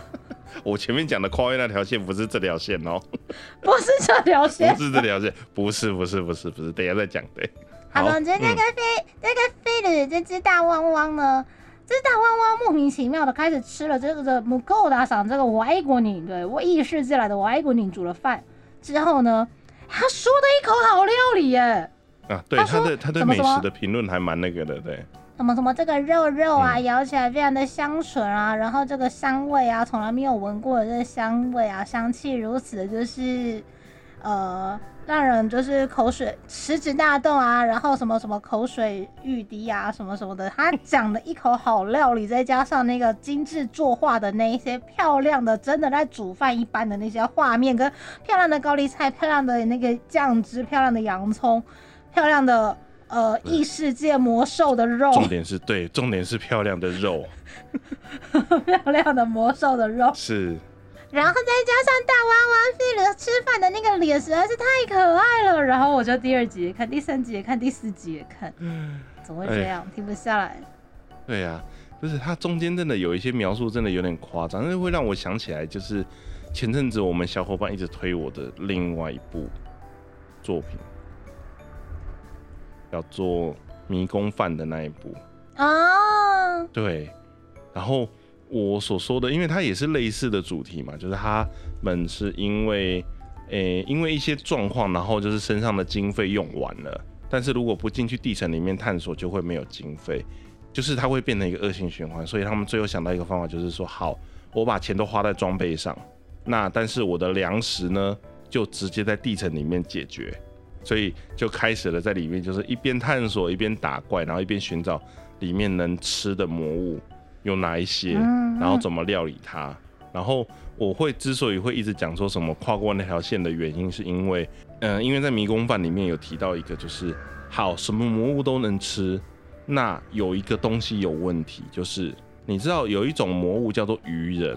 我前面讲的跨越那条线不是这条线哦，不是这条线。不。是这条线，不是不是不是不是，等一下再讲。对，好，总之这个嗯。菲、这个飞的这只大汪汪呢，这只大汪汪莫名其妙的开始吃了这个的母狗大赏这个外国女对我异世界来的外国女煮了饭。之后呢，他说的一口好料理耶，啊，对他的他对美食的评论还蛮那个的，对，什么什么这个肉肉啊，嗯咬起来非常的香醇啊，然后这个香味啊，从来没有闻过的这个香味啊，香气如此的就是呃，让人就是口水食指大动啊，然后什么什么口水欲滴啊，什么什么的。他讲的一口好料理，再加上那个精致作画的那一些漂亮的，真的在煮饭一般的那些画面，跟漂亮的高丽菜、漂亮的那个酱汁、漂亮的洋葱、漂亮的。呃，异世界魔兽的肉，重点是对，重点是漂亮的肉，漂亮的魔兽的肉，是。然后再加上大娃娃菲鲁吃饭的那个脸实在是太可爱了。然后我就第二集也看，第三集也看，第四集也看，怎么会这样？停不下来。对呀、不是它中间真的有一些描述真的有点夸张，但是会让我想起来，就是前阵子我们小伙伴一直推我的另外一部作品，叫做《迷宫饭》的那一部。啊，对，然后我所说的，因为它也是类似的主题嘛，就是他们是因为，诶、因为一些状况，然后就是身上的经费用完了，但是如果不进去地层里面探索，就会没有经费，就是它会变成一个恶性循环，所以他们最后想到一个方法，就是说，好，我把钱都花在装备上，那但是我的粮食呢，就直接在地层里面解决。所以就开始了在里面，就是一边探索一边打怪，然后一边寻找里面能吃的魔物有哪一些，嗯。然后怎么料理它。然后我会之所以会一直讲说什么跨过那条线的原因，是因为，嗯、因为在迷宫饭里面有提到一个，就是好什么魔物都能吃，那有一个东西有问题，就是你知道有一种魔物叫做鱼人，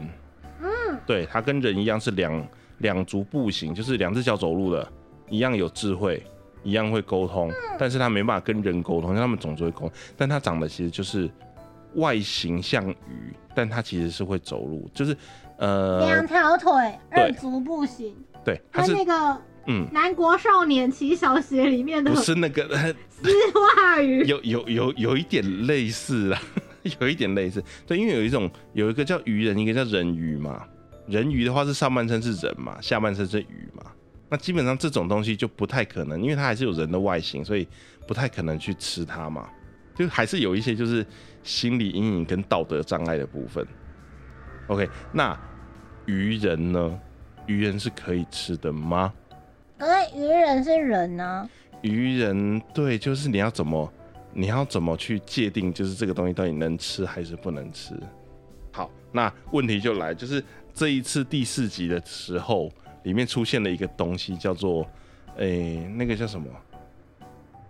嗯，对，它跟人一样是两两足步行，就是两只脚走路的，一样有智慧，一样会沟通，但是他没办法跟人沟通，因为他们种族会沟通，但他长得其实就是外形像鱼，但他其实是会走路，就是呃两，条腿，对二足步行，对，他是那个嗯，南国少年骑小鞋里面的不是那个 丝袜鱼。有有有有一点类似啊，有一点类似，对，因为有一种有一个叫鱼人，一个叫人鱼嘛。人鱼的话是上半身是人嘛，下半身是鱼嘛。那基本上这种东西就不太可能，因为它还是有人的外形，所以不太可能去吃它嘛。就还是有一些就是心理阴影跟道德障碍的部分。OK，那鱼人呢？鱼人是可以吃的吗？可是鱼人是人呢、鱼人对，就是你要怎么，你要怎么去界定，就是这个东西到底能吃还是不能吃？好，那问题就来，就是这一次第四集的时候，里面出现了一个东西，叫做，诶、那个叫什么？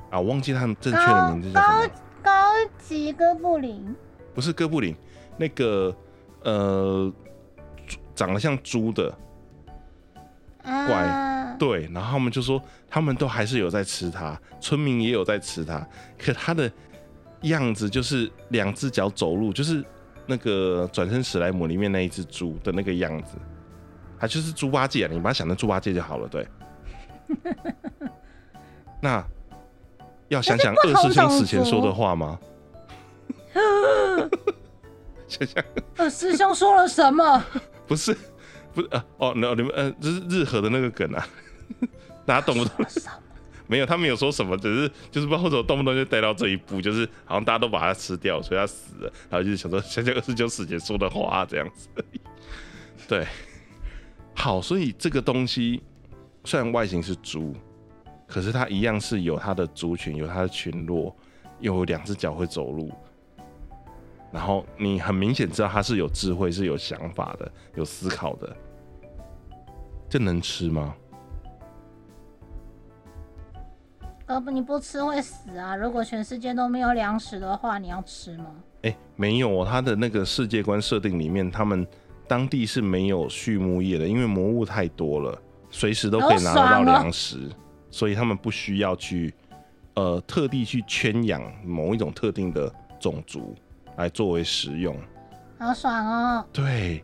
啊，我忘记他们正确的名字叫什么？高级哥布林，不是哥布林，那个呃，长得像猪的，啊，对，然后他们就说他们都还是有在吃它，村民也有在吃它，可它的样子就是两只脚走路，就是那个转身史莱姆里面那一只猪的那个样子，它就是猪八戒啊，你把它想成猪八戒就好了，对。那要想想二师兄死前说的话吗？想想二师兄说了什么？不是不是呃哦，那你们呃这是日和的那个梗啊，大家懂不懂？没有，他没有说什么，只是就是不知道为什么动不动就带到这一步，就是好像大家都把他吃掉，所以他死了，然后就是想说想想二师兄死前说的话这样子。对，好，所以这个东西虽然外形是猪，可是它一样是有它的族群，有它的群落，有两只脚会走路。然后你很明显知道它是有智慧、是有想法的、有思考的。这能吃吗？呃不，你不吃会死啊！如果全世界都没有粮食的话，你要吃吗？哎，没有哦，它的那个世界观设定里面，他们当地是没有畜牧业的，因为魔物太多了，随时都可以拿得到粮食，所以他们不需要去呃特地去圈养某一种特定的种族来作为食用。好爽哦！对，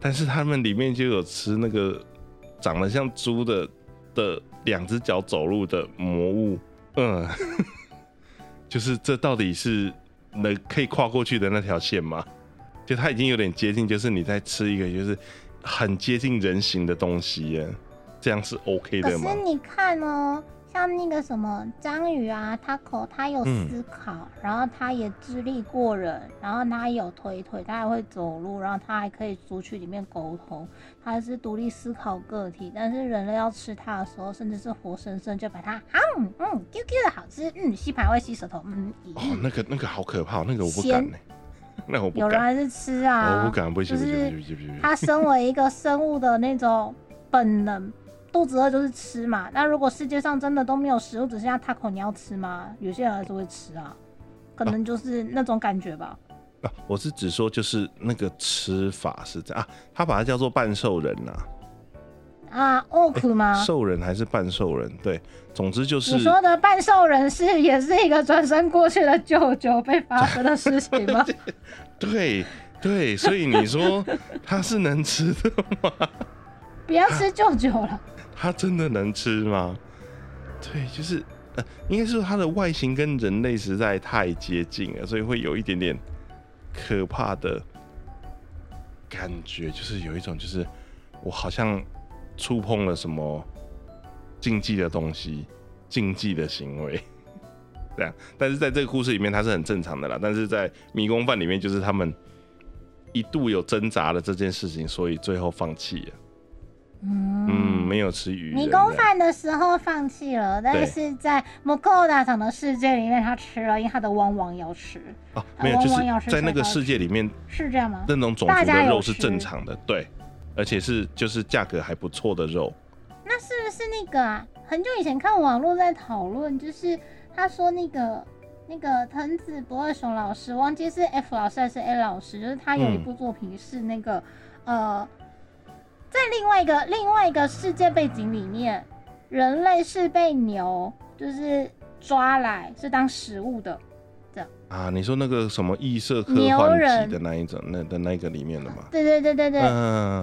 但是他们里面就有吃那个长得像猪的的两只脚走路的魔物，嗯，就是这到底是？能可以跨过去的那条线吗？就它已经有点接近，就是你在吃一个就是很接近人形的东西耶，这样是 OK 的吗？可是你看哦。像那个什么章鱼啊，它口它有思考，然后它也智力过人，然后它有腿腿，它还会走路，然后它还可以族群里面沟通，它是独立思考个体。但是人类要吃它的时候，甚至是活生生就把它，嗯嗯，Q Q 的好吃，嗯，吸盘会吸舌头，嗯。哦，那个那个好可怕，那个我不敢呢，那我不敢。有人还是吃啊，我不敢，不行不行不行不行。它 身为一个生物的那种本能。肚子饿就是吃嘛，那如果世界上真的都没有食物，只剩下 taco，你要吃吗？有些人还是会吃啊，可能就是那种感觉吧。啊，我是只说就是那个吃法是这样啊，他把它叫做半兽人呐。啊，ok 吗？兽人还是半兽人？对，总之就是你说的半兽人是 也是一个转身过去的舅舅被发生的事情吗？对对，所以你说他是能吃的吗？不要吃舅舅了。他真的能吃吗？对，就是呃，应该是它的外形跟人类实在太接近了，所以会有一点点可怕的感觉，就是有一种就是我好像触碰了什么禁忌的东西、禁忌的行为，这样。但是在这个故事里面，它是很正常的啦。但是在迷宫饭里面，就是他们一度有挣扎的这件事情，所以最后放弃了。嗯，没有吃鱼。迷宫饭的时候放弃了，但是在摩扣大厂的世界里面，他吃了，因为他的汪汪要吃。哦，没有，就是在那个世界里面是这样吗？那种种族的肉是正常的，对，而且是就是价格还不错的肉。那是不是那个啊？很久以前看网络在讨论，就是他说那个那个藤子不二雄老师，忘记是 F 老师还是 A 老师，就是他有一部作品是那个呃。在另外一个另外一个世界背景里面，人类是被牛就是抓来是当食物的，啊？你说那个什么异色科幻人的那一种那的那个里面的嘛？对对对对对，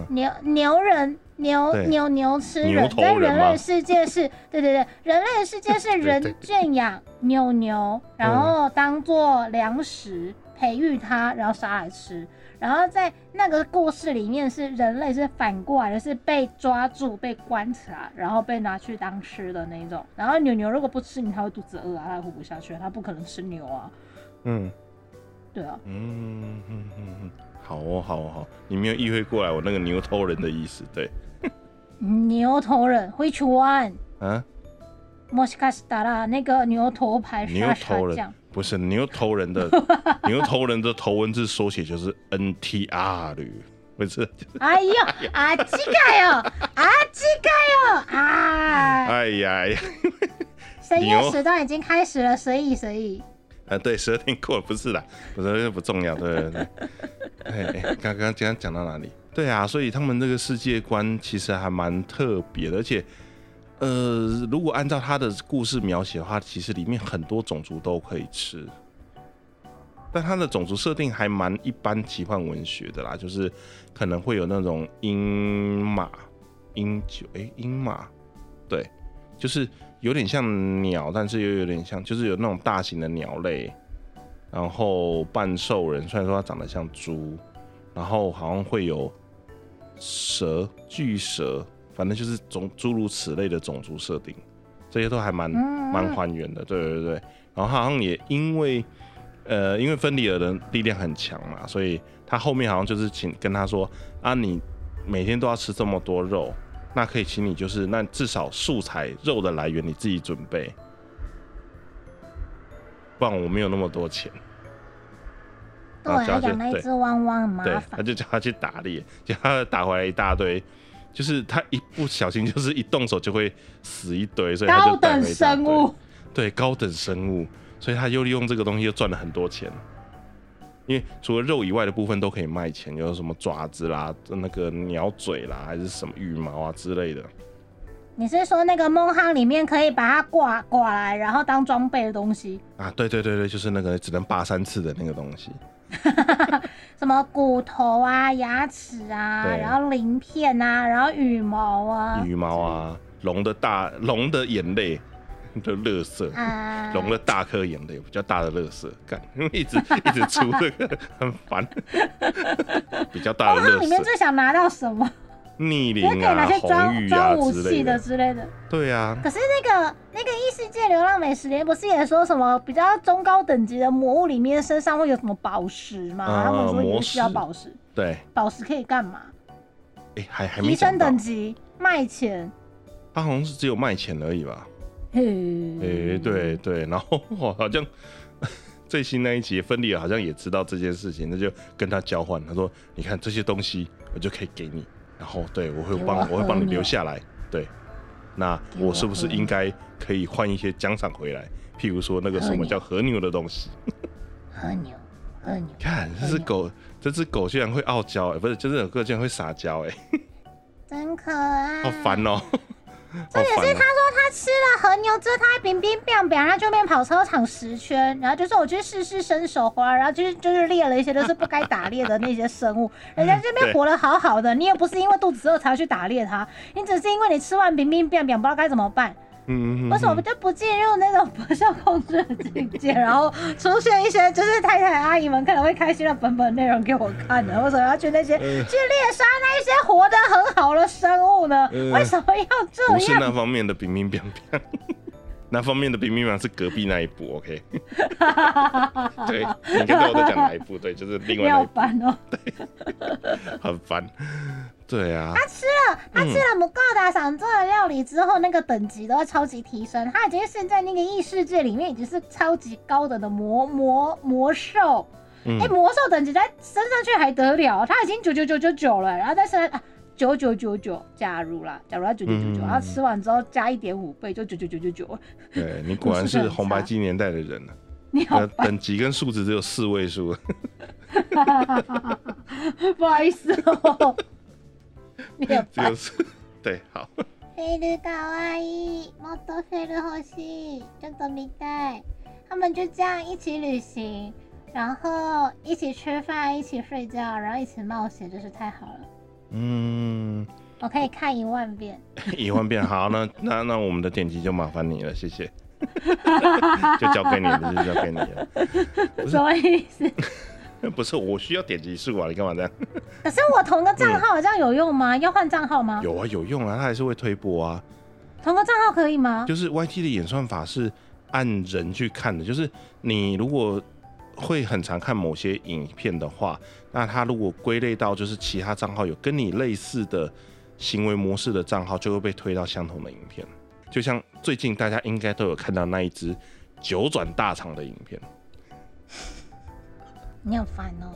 牛牛人牛牛牛吃人，在人类世界是，对对对，人类的世界是人圈养牛牛，然后当做粮食培育它，然后杀来吃。然后在那个故事里面，是人类是反过来的，是被抓住、被关起来，然后被拿去当吃的那种。然后牛牛如果不吃你，它会肚子饿啊，它活不下去，它不可能吃牛啊。嗯，对啊。嗯嗯嗯嗯，好哦好哦好，你没有意会过来我那个牛头人的意思，对。牛头人，Which one？啊？もしかしたら那个牛头牌牛头人。不是牛头人的牛头人的头文字缩写就是 N T R，不是？哎呦，啊这个哟，啊这个哟，啊！哎呀呀！深夜时段已经开始了，随意随意。 啊，对，十二点过了，不是啦，不是不重要，对对对。哎，刚刚刚讲到哪里？对啊，所以他们这个世界观其实还蛮特别的，而且。呃，如果按照他的故事描写的话，其实里面很多种族都可以吃，但他的种族设定还蛮一般奇幻文学的啦，就是可能会有那种鹰马、鹰九，哎，鹰马，对，就是有点像鸟，但是又有点像，就是有那种大型的鸟类，然后半兽人，虽然说它长得像猪，然后好像会有蛇、巨蛇。反正就是种诸如此类的种族设定，这些都还蛮蛮还原的，对对对。然后好像也因为，呃，因为芬里尔的力量很强嘛，所以他后面好像就是请跟他说啊，你每天都要吃这么多肉，那可以请你就是那至少素材肉的来源你自己准备，不然我没有那么多钱。对，他去还养那一只汪汪很麻对，他。就叫他去打猎，结果他打回来一大堆，就是他一不小心就是一动手就会死一堆，所以他高就等生物，对高等生物，所以他又利用这个东西又赚了很多钱。因为除了肉以外的部分都可以卖钱，有什么爪子啦、那个鸟嘴啦，还是什么羽毛啊之类的。你是说那个梦汉里面可以把它挂挂来，然后当装备的东西？啊，对对对对，就是那个只能拔三次的那个东西。什么骨头啊、牙齿啊，然后鳞片啊，然后羽毛啊，羽毛啊，龙的大龙的眼泪 的垃圾，啊，龙的大颗眼泪比较大的垃圾，干，因 为一直一直出这个很烦，比较大的垃梦夯里面，最想拿到什么？逆鳞啊红装玉啊之类的，器的之类的。对啊，可是那个那个异世界流浪美食里面不是也说什么比较中高等级的魔物里面身上会有什么宝石吗？呃他们说也需要石宝石，对，宝石可以干嘛？哎，还还没提升等，级，卖钱。他好像是只有卖钱而已吧？嘿，哎，对对，然后哇好像 最新那一集芬利尔好像也知道这件事情，那就跟他交换，他说：“你看这些东西，我就可以给你，然后对我会帮我我会帮你留下来，对，那我我是不是和应该可以换一些奖赏回来？譬如说那个什么叫和牛的东西？和牛，和牛。看这只狗，这只狗居然会傲娇，哎，不是，就这种狗居然会撒娇，哎，真可爱。好烦哦、重点是他说他吃了和牛之后，他还冰冰冰冰，然后就变跑操场十圈，然后就说我去试试伸手花，然后就是就是猎了一些都是不该打猎的那些生物，人家这边活得好好的，你也不是因为肚子饿才要去打猎它，你只是因为你吃完冰冰冰冰不知道该怎么办，嗯，为什么就不进入那种不受控制的境界，然后出现一些就是太太阿姨们可能会开心的本本内容给我看呢？为什么要去那些去呃猎杀那一些活得很好的生物呢？呃为什么要这不是？那方面的冰冰冰冰，那方面的冰冰冰是隔壁那一部，OK？对，你刚才我在讲哪一部，对，就是另外那一部，烦哦、对很烦。对啊，他吃了，他吃了姆高达赏做的料理之后，那个等级都会超级提升。他已经现在那个异世界里面已经是超级高等的魔魔魔兽。嗯哎、魔兽等级再升上去还得了？他已经九九九九九了，然后再升啊九九九九，假如啦，假如他九九九九，嗯然后吃完之后加一点五倍，就九九九九九。对你果然是 红白机年代的人了，你好呃，等级跟数值只有四位数，不好意思哦，你 很只有四，对，好，フェルかわいい，もっとフェル欲しい，ちょっと見たい。他们就这样一起旅行，然后一起吃饭，一起睡觉，然后一起冒险，真是太好了。嗯，我可以看一万遍。一万遍，好，那那那我们的点击就麻烦你了，谢谢，就交给你了，就交给你了，什么意思？ 不是我需要点击数啊，你干嘛这样？可是我同个账号这样有用吗？要换账号吗？有啊，有用啊，它还是会推播啊。同个账号可以吗？就是 YT 的演算法是按人去看的，就是你如果会很常看某些影片的话，那它如果归类到就是其他账号有跟你类似的行为模式的账号，就会被推到相同的影片。就像最近大家应该都有看到那一支九转大肠的影片，你好烦哦。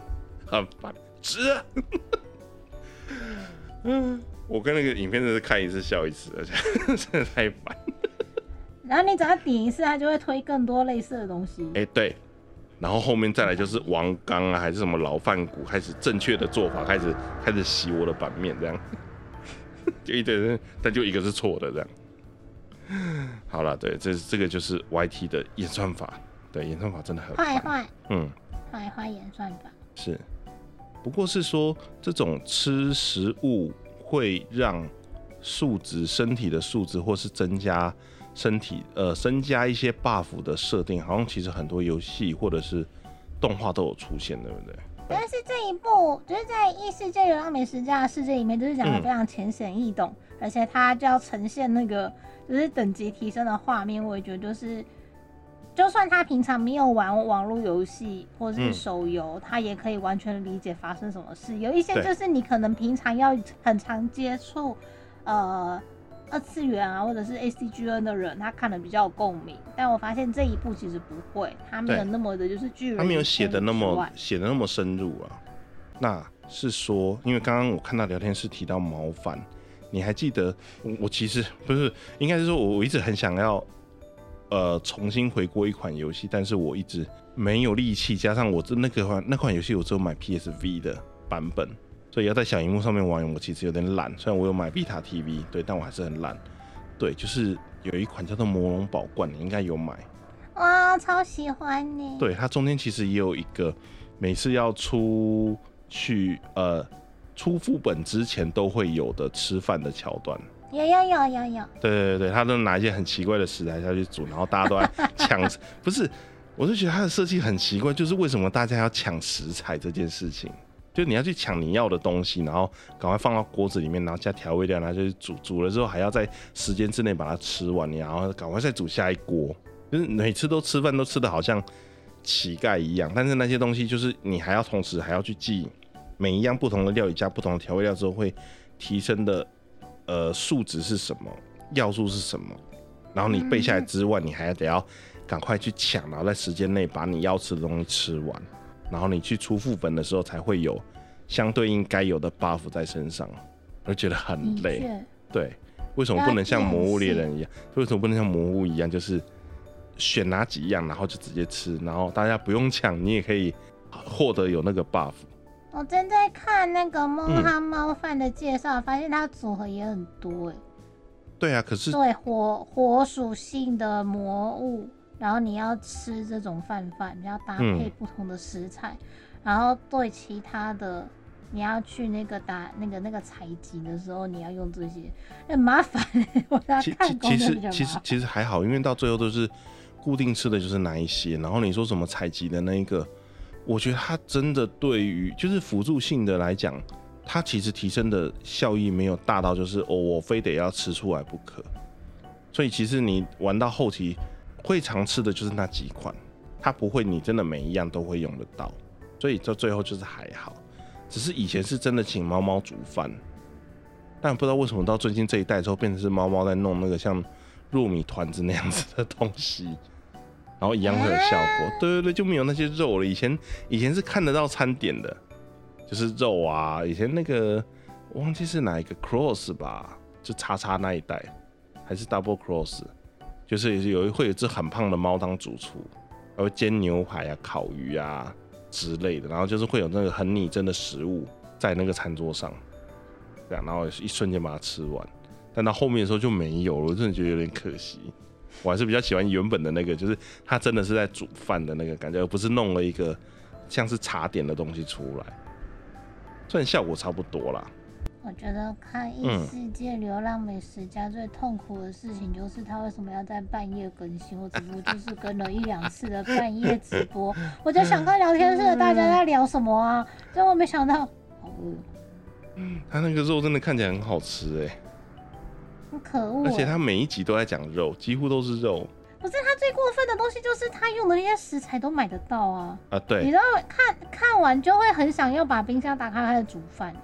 很烦，值啊。嗯，我跟那个影片真是看一次笑一次，而 且真的太烦。然后你只要点一次，它就会推更多类似的东西。哎、对，然后后面再来就是王刚啊，还是什么老饭骨，开始正确的做法，开始开始洗我的版面，这样，就一堆人，但就一个是错的，这样。好了，对，这这个就是 YT 的演算法，对，演算法真的很烦，坏坏嗯，坏坏演算法。是，不过是说这种吃食物会让数值身体的数值，或是增加身体呃增加一些 buff 的设定，好像其实很多游戏或者是动画都有出现，对不对？但是这一部就是在异世界流浪美食家的世界里面，就是讲的嗯非常浅显易懂，而且它就要呈现那个就是等级提升的画面，我也觉得就是就算他平常没有玩网络游戏或者是嗯手游，他也可以完全理解发生什么事。有一些就是你可能平常要很常接触，呃。二次元啊，或者是 A C G N 的人，他看的比较有共鸣。但我发现这一部其实不会，他没有那么的，就是巨人。他没有写的那么写的那么深入啊。那是说，因为刚刚我看到聊天室提到毛反，你还记得我我其实不是，应该是说我我一直很想要呃重新回过一款游戏，但是我一直没有力气，加上我这那个款那款游戏我只有买 PSV 的版本，所以要在小荧幕上面玩，我其实有点懒。虽然我有买 Vita TV，对，但我还是很懒。对，就是有一款叫做《魔龙宝冠》，你应该有买。哇，超喜欢你。对，它中间其实也有一个，每次要出去呃出副本之前都会有的吃饭的桥段。有有有有有，对对对，他都拿一些很奇怪的食材下去煮，然后大家都在抢，不是，我就觉得他的设计很奇怪，就是为什么大家要抢食材这件事情？就你要去抢你要的东西，然后赶快放到锅子里面，然后加调味料，然后就去煮，煮了之后还要在时间之内把它吃完，你然后赶快再煮下一锅，就是每次都吃饭都吃的好像乞丐一样，但是那些东西就是你还要同时还要去记每一样不同的料理加不同的调味料之后会提升的呃数值是什么，要素是什么，然后你背下来之外，你还得要赶快去抢，然后在时间内把你要吃的东西吃完，然后你去出副本的时候才会有相对应该有的 buff 在身上，而觉得很累。对，为什么不能像魔物猎人一样？为什么不能像魔物一样，就是选哪几样，然后就直接吃，然后大家不用抢，你也可以获得有那个 buff。我正在看那个梦嗯哈猫饭的介绍，发现它组合也很多哎。对啊，可是对火火属性的魔物，然后你要吃这种饭饭，你要搭配嗯不同的食材，然后对其他的，你要去那个打那个那个采集的时候，你要用这些，很麻烦。我要其看攻其其实。其实其实还好，因为到最后都是固定吃的就是哪一些，然后你说什么采集的那一个，我觉得它真的对于就是辅助性的来讲，它其实提升的效益没有大到就是哦我非得要吃出来不可，所以其实你玩到后期会常吃的就是那几款，它不会你真的每一样都会用得到，所以到最后就是还好，只是以前是真的请猫猫煮饭。但不知道为什么到最近这一代之后，变成是猫猫在弄那个像糯米团子那样子的东西，然后一样会有效果。对对对，就没有那些肉了。以前以前是看得到餐点的，就是肉啊。以前那个我忘记是哪一个 cross 吧，就叉叉那一代，还是 double cross，就是有一会有一只很胖的猫当主厨，还会煎牛排啊、烤鱼啊之类的，然后就是会有那个很拟真的食物在那个餐桌上。这样，然后一瞬间把它吃完。但到后面的时候就没有了，我真的觉得有点可惜。我还是比较喜欢原本的那个，就是他真的是在煮饭的那个感觉，而不是弄了一个像是茶点的东西出来。虽然效果差不多啦，我觉得看异嗯世界流浪美食家最痛苦的事情就是他为什么要在半夜更新？我只不过就是跟了一两次的半夜直播，我就想看聊天室的大家在聊什么啊，结果没想到，好饿，他那个肉真的看起来很好吃哎、很可恶欸。而且他每一集都在讲肉，几乎都是肉不是他最过分的东西，就是他用的那些食材都买得到啊。啊。对你对，知道看看完就会很想要把冰箱打开开始煮饭。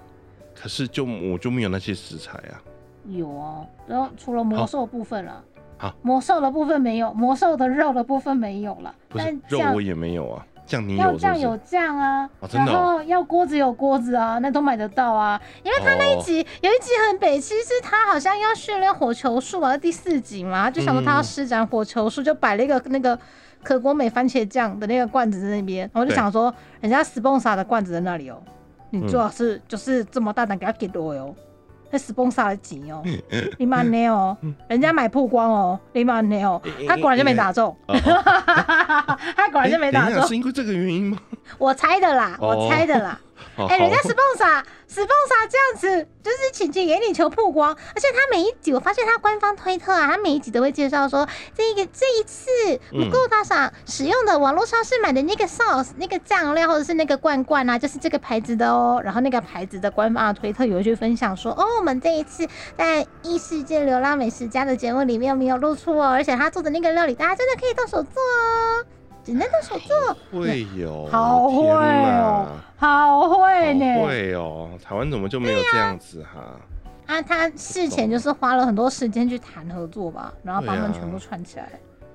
可是就我就没有那些食材啊。有啊，然后除了魔兽部分了，好魔兽的部分没有，魔兽的肉的部分没有了，不是但肉我也没有啊，要？酱有酱啊，然哦真的哦后要锅子有锅子啊，那都买得到啊。因为他那一哦集、有一集很北七，是他好像要训练火球术啊，第四集嘛，他就想说他要嗯施展火球术，就摆了一个那个可国美番茄酱的那个罐子在那边，然后我就对想说，人家 sponsor 的罐子在那里哦，你嗯最好是就是这么大胆给他给我哟。那 sponsor 的钱哦，你妈呢哦，人家买曝光哦，你妈呢哦，他果然就没打中，哦他果然就没打中。是因为这个原因吗？我猜的啦，哦。我猜的啦。哦哎、人家好 sponsor sponsor 这样子，就是请进眼里求曝光，而且他每一集，我发现他官方推特啊，他每一集都会介绍说，这个这一次嗯。Google 大赏使用的网络超市买的那个 sauce 那个酱料或者是那个罐罐啊，就是这个牌子的哦。然后那个牌子的官方的推特有去分享说，哦，我们这一次在异世界流浪美食家的节目里面没有露出哦，而且他做的那个料理，大家真的可以动手做哦，只能动手做。会有，好会哦，好会呢！好会哦，台湾怎么就没有这样子哈？啊，他事前就是花了很多时间去谈合作吧，然后把他们全部串起来。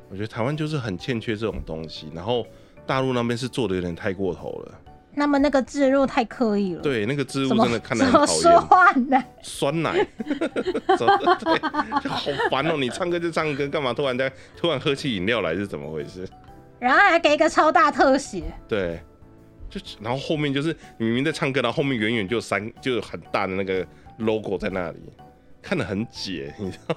我觉得台湾就是很欠缺这种东西，然后大陆那边是做的有点太过头了。那么那个置入太刻意了，对，那个植入真的看得很讨厌，说话呢？酸奶，好烦哦！你唱歌就唱歌，干嘛突然在突然喝起饮料来是怎么回事？然后还给一个超大特写，对，就然后后面就是明明在唱歌，然后后面远远就有三就有很大的那个 logo 在那里，看得很解，你知道？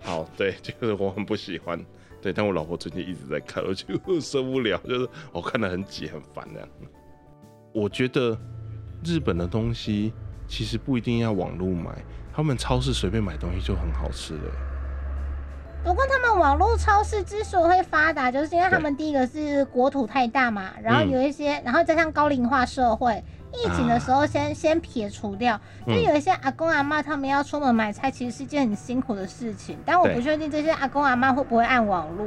好，对，就是我很不喜欢，对，但我老婆最近一直在看，我就受不了，就是我看得很解很烦这样。我觉得日本的东西其实不一定要网络买，他们超市随便买东西就很好吃了。不过他们网络超市之所以会发达，就是因为他们第一个是国土太大嘛，然后嗯有一些，然后加上高龄化社会，疫情的时候先、先撇除掉，就嗯有一些阿公阿妈他们要出门买菜，其实是一件很辛苦的事情。但我不确定这些阿公阿妈会不会按网络。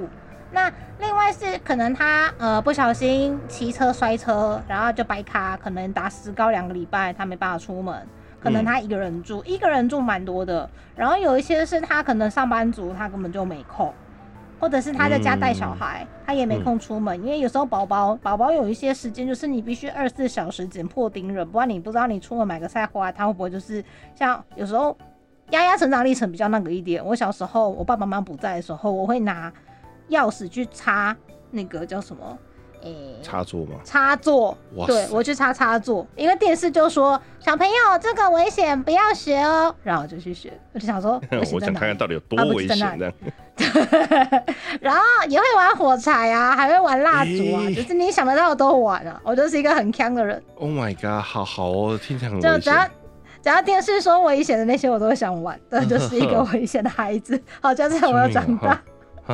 那另外是可能他呃不小心骑车摔车，然后就白卡，可能打石膏两个礼拜，他没办法出门。可能嗯他一个人住，一个人住蛮多的。然后有一些是他可能上班族，他根本就没空，或者是他在家带小孩，他也没空出门。因为有时候宝宝宝宝有一些时间，就是你必须二十四小时紧迫盯人，不然你不知道你出门买个菜回来，他会不会就是像有时候丫丫成长历程比较那个一点。我小时候我爸爸妈妈不在的时候，我会拿钥匙去插那个叫什么，诶、插座吗？插座，哇对我去插插座，因为电视就说小朋友这个危险，不要学哦，然后我就去学，我就想说 我想看看到底有多危险这样。然后也会玩火柴啊，还会玩蜡烛啊，咦就是你想得到的都玩啊。我就是一个很强的人，Oh my god，好好哦，听起来很危就只要险。只要电视说危险的那些，我都会想玩。这就是一个危险的孩子。好，就这样我要长大。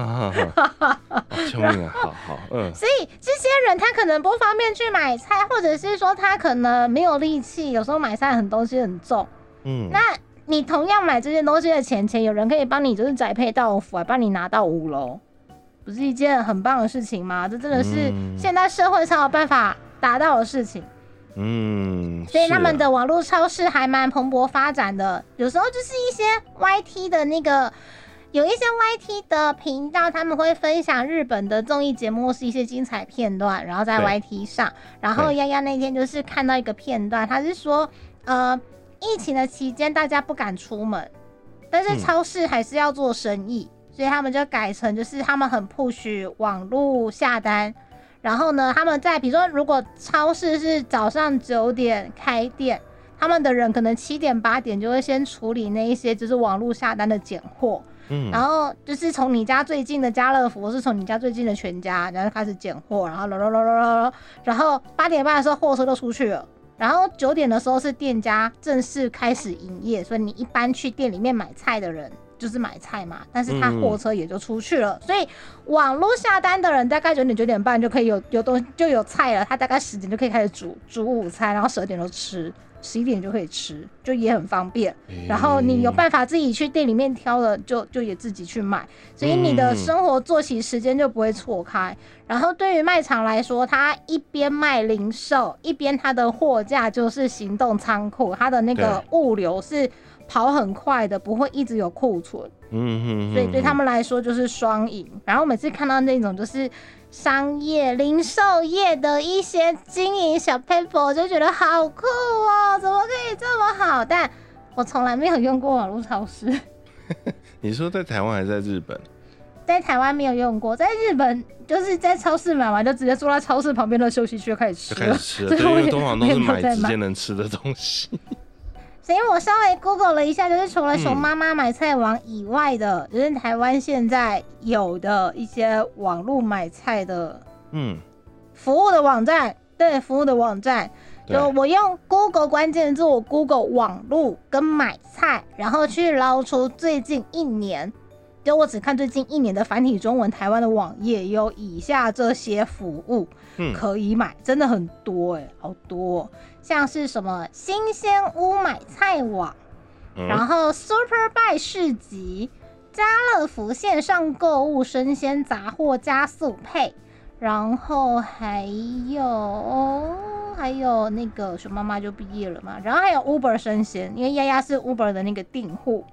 哈哈哈！哦救命啊！好好，嗯，所以这些人他可能不方便去买菜，或者是说他可能没有力气，有时候买菜很东西很重。嗯，那你同样买这些东西的钱钱，有人可以帮你就是宅配到府，还帮你拿到五楼，不是一件很棒的事情吗？这真的是嗯现在社会才有办法达到的事情。嗯，所以他们的网络超市还蛮蓬勃发展的，有时候就是一些 YT 的那个。有一些 YT 的频道，他们会分享日本的综艺节目是一些精彩片段，然后在 YT 上。然后丫丫那天就是看到一个片段，他是说，呃，疫情的期间大家不敢出门，但是嗯超市还是要做生意，所以他们就改成就是他们很 push 网络下单。然后呢，他们在比如说，如果超市是早上九点开店，他们的人可能七点八点就会先处理那一些就是网络下单的拣货，嗯，然后就是从你家最近的家乐福，是从你家最近的全家，然后开始拣货，然后咯咯咯咯咯咯，然后八点半的时候货车都出去了。然后九点的时候是店家正式开始营业，所以你一般去店里面买菜的人就是买菜嘛，但是他嗯货车也就出去了，所以网络下单的人大概九点九点半就可以有有东就有菜了，他大概十点就可以开始煮煮午餐，然后十二点就吃，十一点就可以吃，就也很方便。然后你有办法自己去店里面挑了，就就也自己去买，所以你的嗯生活作息时间就不会错开。然后对于卖场来说，它一边卖零售，一边它的货架就是行动仓库，它的那个物流是跑很快的，不会一直有库存，嗯嗯，所以对他们来说就是双赢。然后每次看到那种就是商业零售业的一些经营小 paper，我就觉得好酷哦，怎么可以这么好？但我从来没有用过网络超市，你说在台湾还是在日本？在台湾没有用过，在日本就是在超市买完就直接坐在超市旁边的休息区就开始就开吃了始，吃了，对，因为通常都是买直接能吃的东西。所以我稍微 Google 了一下，就是除了熊嗯妈妈买菜网以外的，就是台湾现在有的一些网络买菜的嗯，服务的网站，对服务的网站。就我用 Google 关键字，我 Google 网络跟买菜，然后去捞出最近一年，就我只看最近一年的繁体中文台湾的网页有以下这些服务嗯。可以买，真的很多哎、好多哦、像是什么新鲜屋买菜网，然嗯，后 Super Buy 市集、家乐福线上购物生鲜杂货加速配，然后还有还有那个熊妈妈就毕业了嘛，然后还有 Uber 生鲜，因为丫丫是 Uber 的那个订户，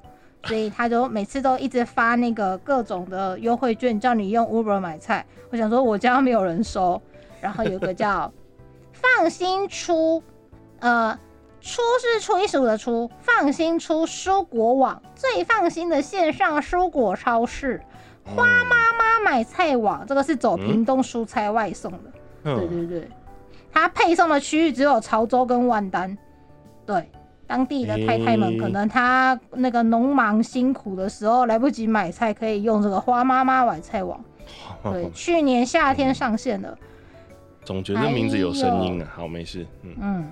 所以他就每次都一直发那个各种的优惠券，叫你用 Uber 买菜。我想说我家没有人收，然后有个叫 放心出，呃。出是初一十五的出，放心出蔬果网最放心的线上蔬果超市，花妈妈买菜网，这个是走屏东蔬菜外送的。对嗯，对对，它配送的区域只有潮州跟万丹。对，当地的太太们可能她那个农忙辛苦的时候来不及买菜，可以用这个花妈妈买菜网。对，去年夏天上线的。总觉得名字有声音啊。好，没事，嗯，嗯，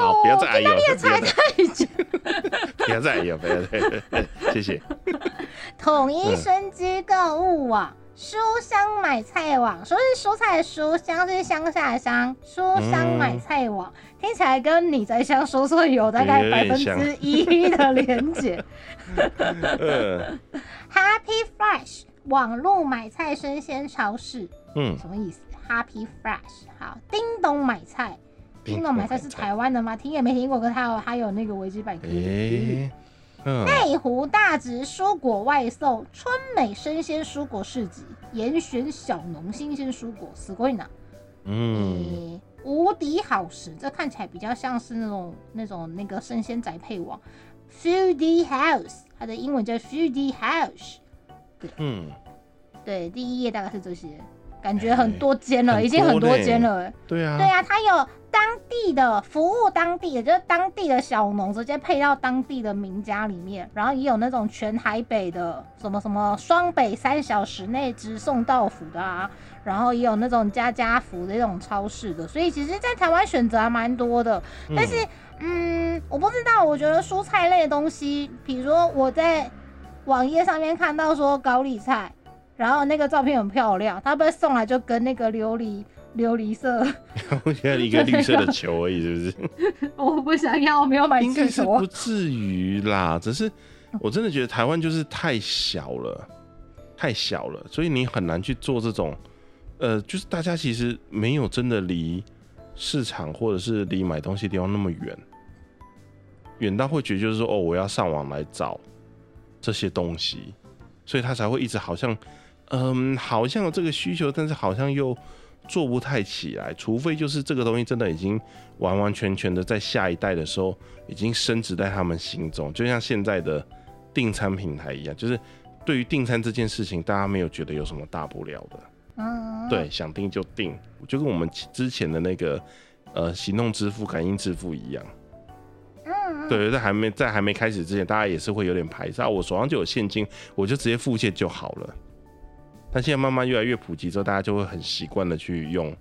好，不要再哎呦，不要才再，太久。不要再哎呦，不要再，谢谢。统一生机购物网、书香买菜网，说是蔬菜的蔬，香是乡下的乡，书香买菜网、听起来跟你在乡说说有大概百分之一的连结。嗯 Happy Fresh 网络买菜生鲜超市嗯，什么意思？Happy Fresh 好，叮咚买菜，叮咚买菜是台湾的吗？听也没听过，可是它有它有那个维基百科。诶，嗯，内湖大直蔬果外送，春美生鲜蔬果市集，严选小农新鲜蔬果，死贵呢。嗯，诶无敌好食，这看起来比较像是那种那种那个生鲜宅配网，Foodie House，它的英文叫 Foodie House。嗯，对，第一页大概是这些，感觉很多间了，很已经很多间了。欸对啊，对啊，它有当地的服务，当地的就是当地的小农直接配到当地的名家里面，然后也有那种全台北的什么什么双北三小时内直送到府的啊，然后也有那种家家福的那种超市的，所以其实，在台湾选择还蛮多的。嗯但是，嗯，我不知道，我觉得蔬菜类的东西，比如说我在网页上面看到说高丽菜，然后那个照片很漂亮，他被送来就跟那个琉璃琉璃色。我觉得一个绿色的球而已，是不是？我不想要，我没有买应该是不至于啦，只是我真的觉得台湾就是太小了，太小了，所以你很难去做这种，呃，就是大家其实没有真的离市场或者是离买东西地方那么远，远到会觉得就是说，哦，我要上网来找这些东西，所以他才会一直好像，嗯，好像有这个需求，但是好像又做不太起来，除非就是这个东西真的已经完完全全的在下一代的时候已经升值在他们心中，就像现在的订餐平台一样，就是对于订餐这件事情，大家没有觉得有什么大不了的，嗯，对，想订就订，就跟我们之前的那个呃行动支付、感应支付一样。嗯，对，在还没在还没开始之前，大家也是会有点排斥啊。我手上就有现金，我就直接付现就好了。但现在慢慢越来越普及之后，大家就会很习惯的去用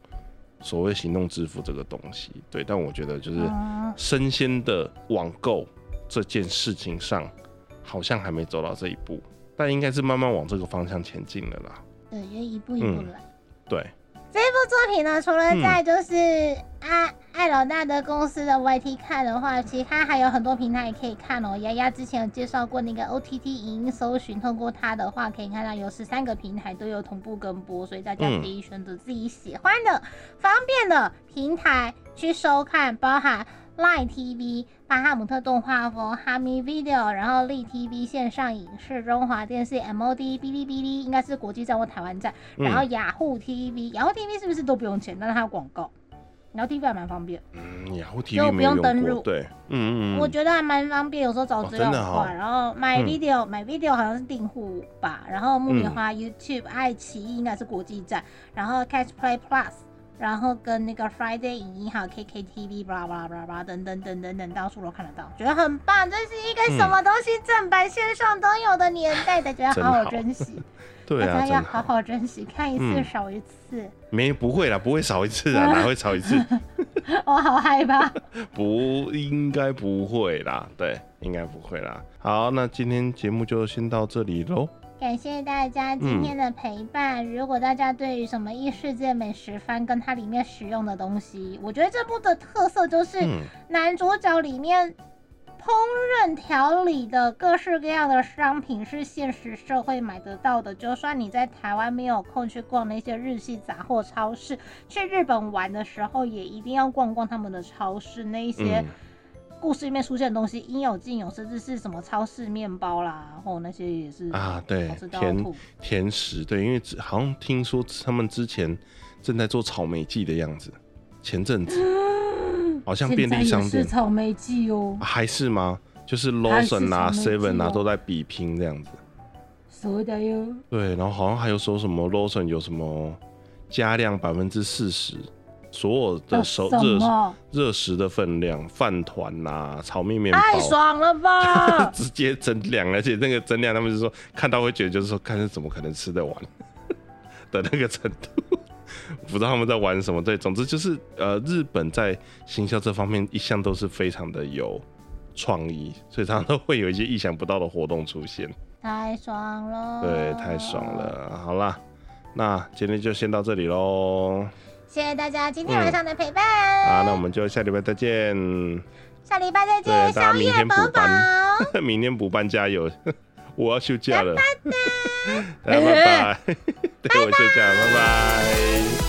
所谓行动支付这个东西。对，但我觉得就是嗯生鲜的网购这件事情上，好像还没走到这一步，但应该是慢慢往这个方向前进了啦。对，要一步一步嗯来。对，这部作品呢，除了嗯在就是艾艾老大的公司的 YT 看的话，其他还有很多平台也可以看哦。丫丫之前有介绍过那个 OTT 影音搜寻，通过它的话可以看到有十三个平台都有同步跟播，所以大家嗯可以选择自己喜欢的、方便的平台去收看，包含 Line TV、巴哈姆特动画风、哈密 Video，然后立 TV 线上影视、中华电视、MOD、哔哩哔哩，应该是国际站或台湾站。然后嗯雅虎 TV，雅虎 TV 是不是都不用钱？但是它有广告。然后 TV 还蛮方便，嗯，雅虎 TV 不用登录对，嗯嗯嗯，我觉得还蛮方便。有时候找资料很快，然后买嗯 video，、买 video 好像是订户吧，然后木棉嗯花、YouTube、爱奇艺应该是国际站，然后 Catch Play Plus，然后跟那个 Friday 影音，还有 KKTV，巴拉巴拉巴拉巴拉等等等等等，到处都看得到，觉得很棒。这是一个什么东西正版线上都有的年代，大家好好珍惜。对啊，大家要好好珍惜，看一次少一次。没不会啦，不会少一次啊，哪会少一次？我好害怕。不应该不会啦，对，应该不会啦。好，那今天节目就先到这里喽。感谢大家今天的陪伴。如果大家对于什么异世界美食番跟它里面使用的东西，我觉得这部的特色就是男主角里面。烹饪调理的各式各样的商品是现实社会买得到的。就算你在台湾没有空去逛那些日系杂货超市，去日本玩的时候也一定要逛逛他们的超市。那一些故事里面出现的东西应有尽有，甚至是什么超市面包啦，然后那些也是啊，对，甜甜食，对，因为好像听说他们之前正在做草莓季的样子，前阵子。好像便利商店是草莓季哦，还是吗？就是 Lawson 啊，Seven 啊，都在比拼这样子。是的哟。对，然后好像还有说什么 Lawson 有什么加量百分之四十，所有的熟热热食的分量，饭团呐，炒面面包，太爽了吧！直接增量，而且那个增量，他们就说看到会觉得就是说，看是怎么可能吃得完 的那个程度。不知道他们在玩什么，对，总之就是呃，日本在行销这方面一向都是非常的有创意，所以常常都会有一些意想不到的活动出现。太爽了！对，太爽了。好啦，那今天就先到这里喽。谢谢大家今天晚上的陪伴。好，那我们就下礼拜再见。下礼拜再见，大家明天补班，明天补班加油。我要休假了，拜拜拜拜，对我休假，拜拜。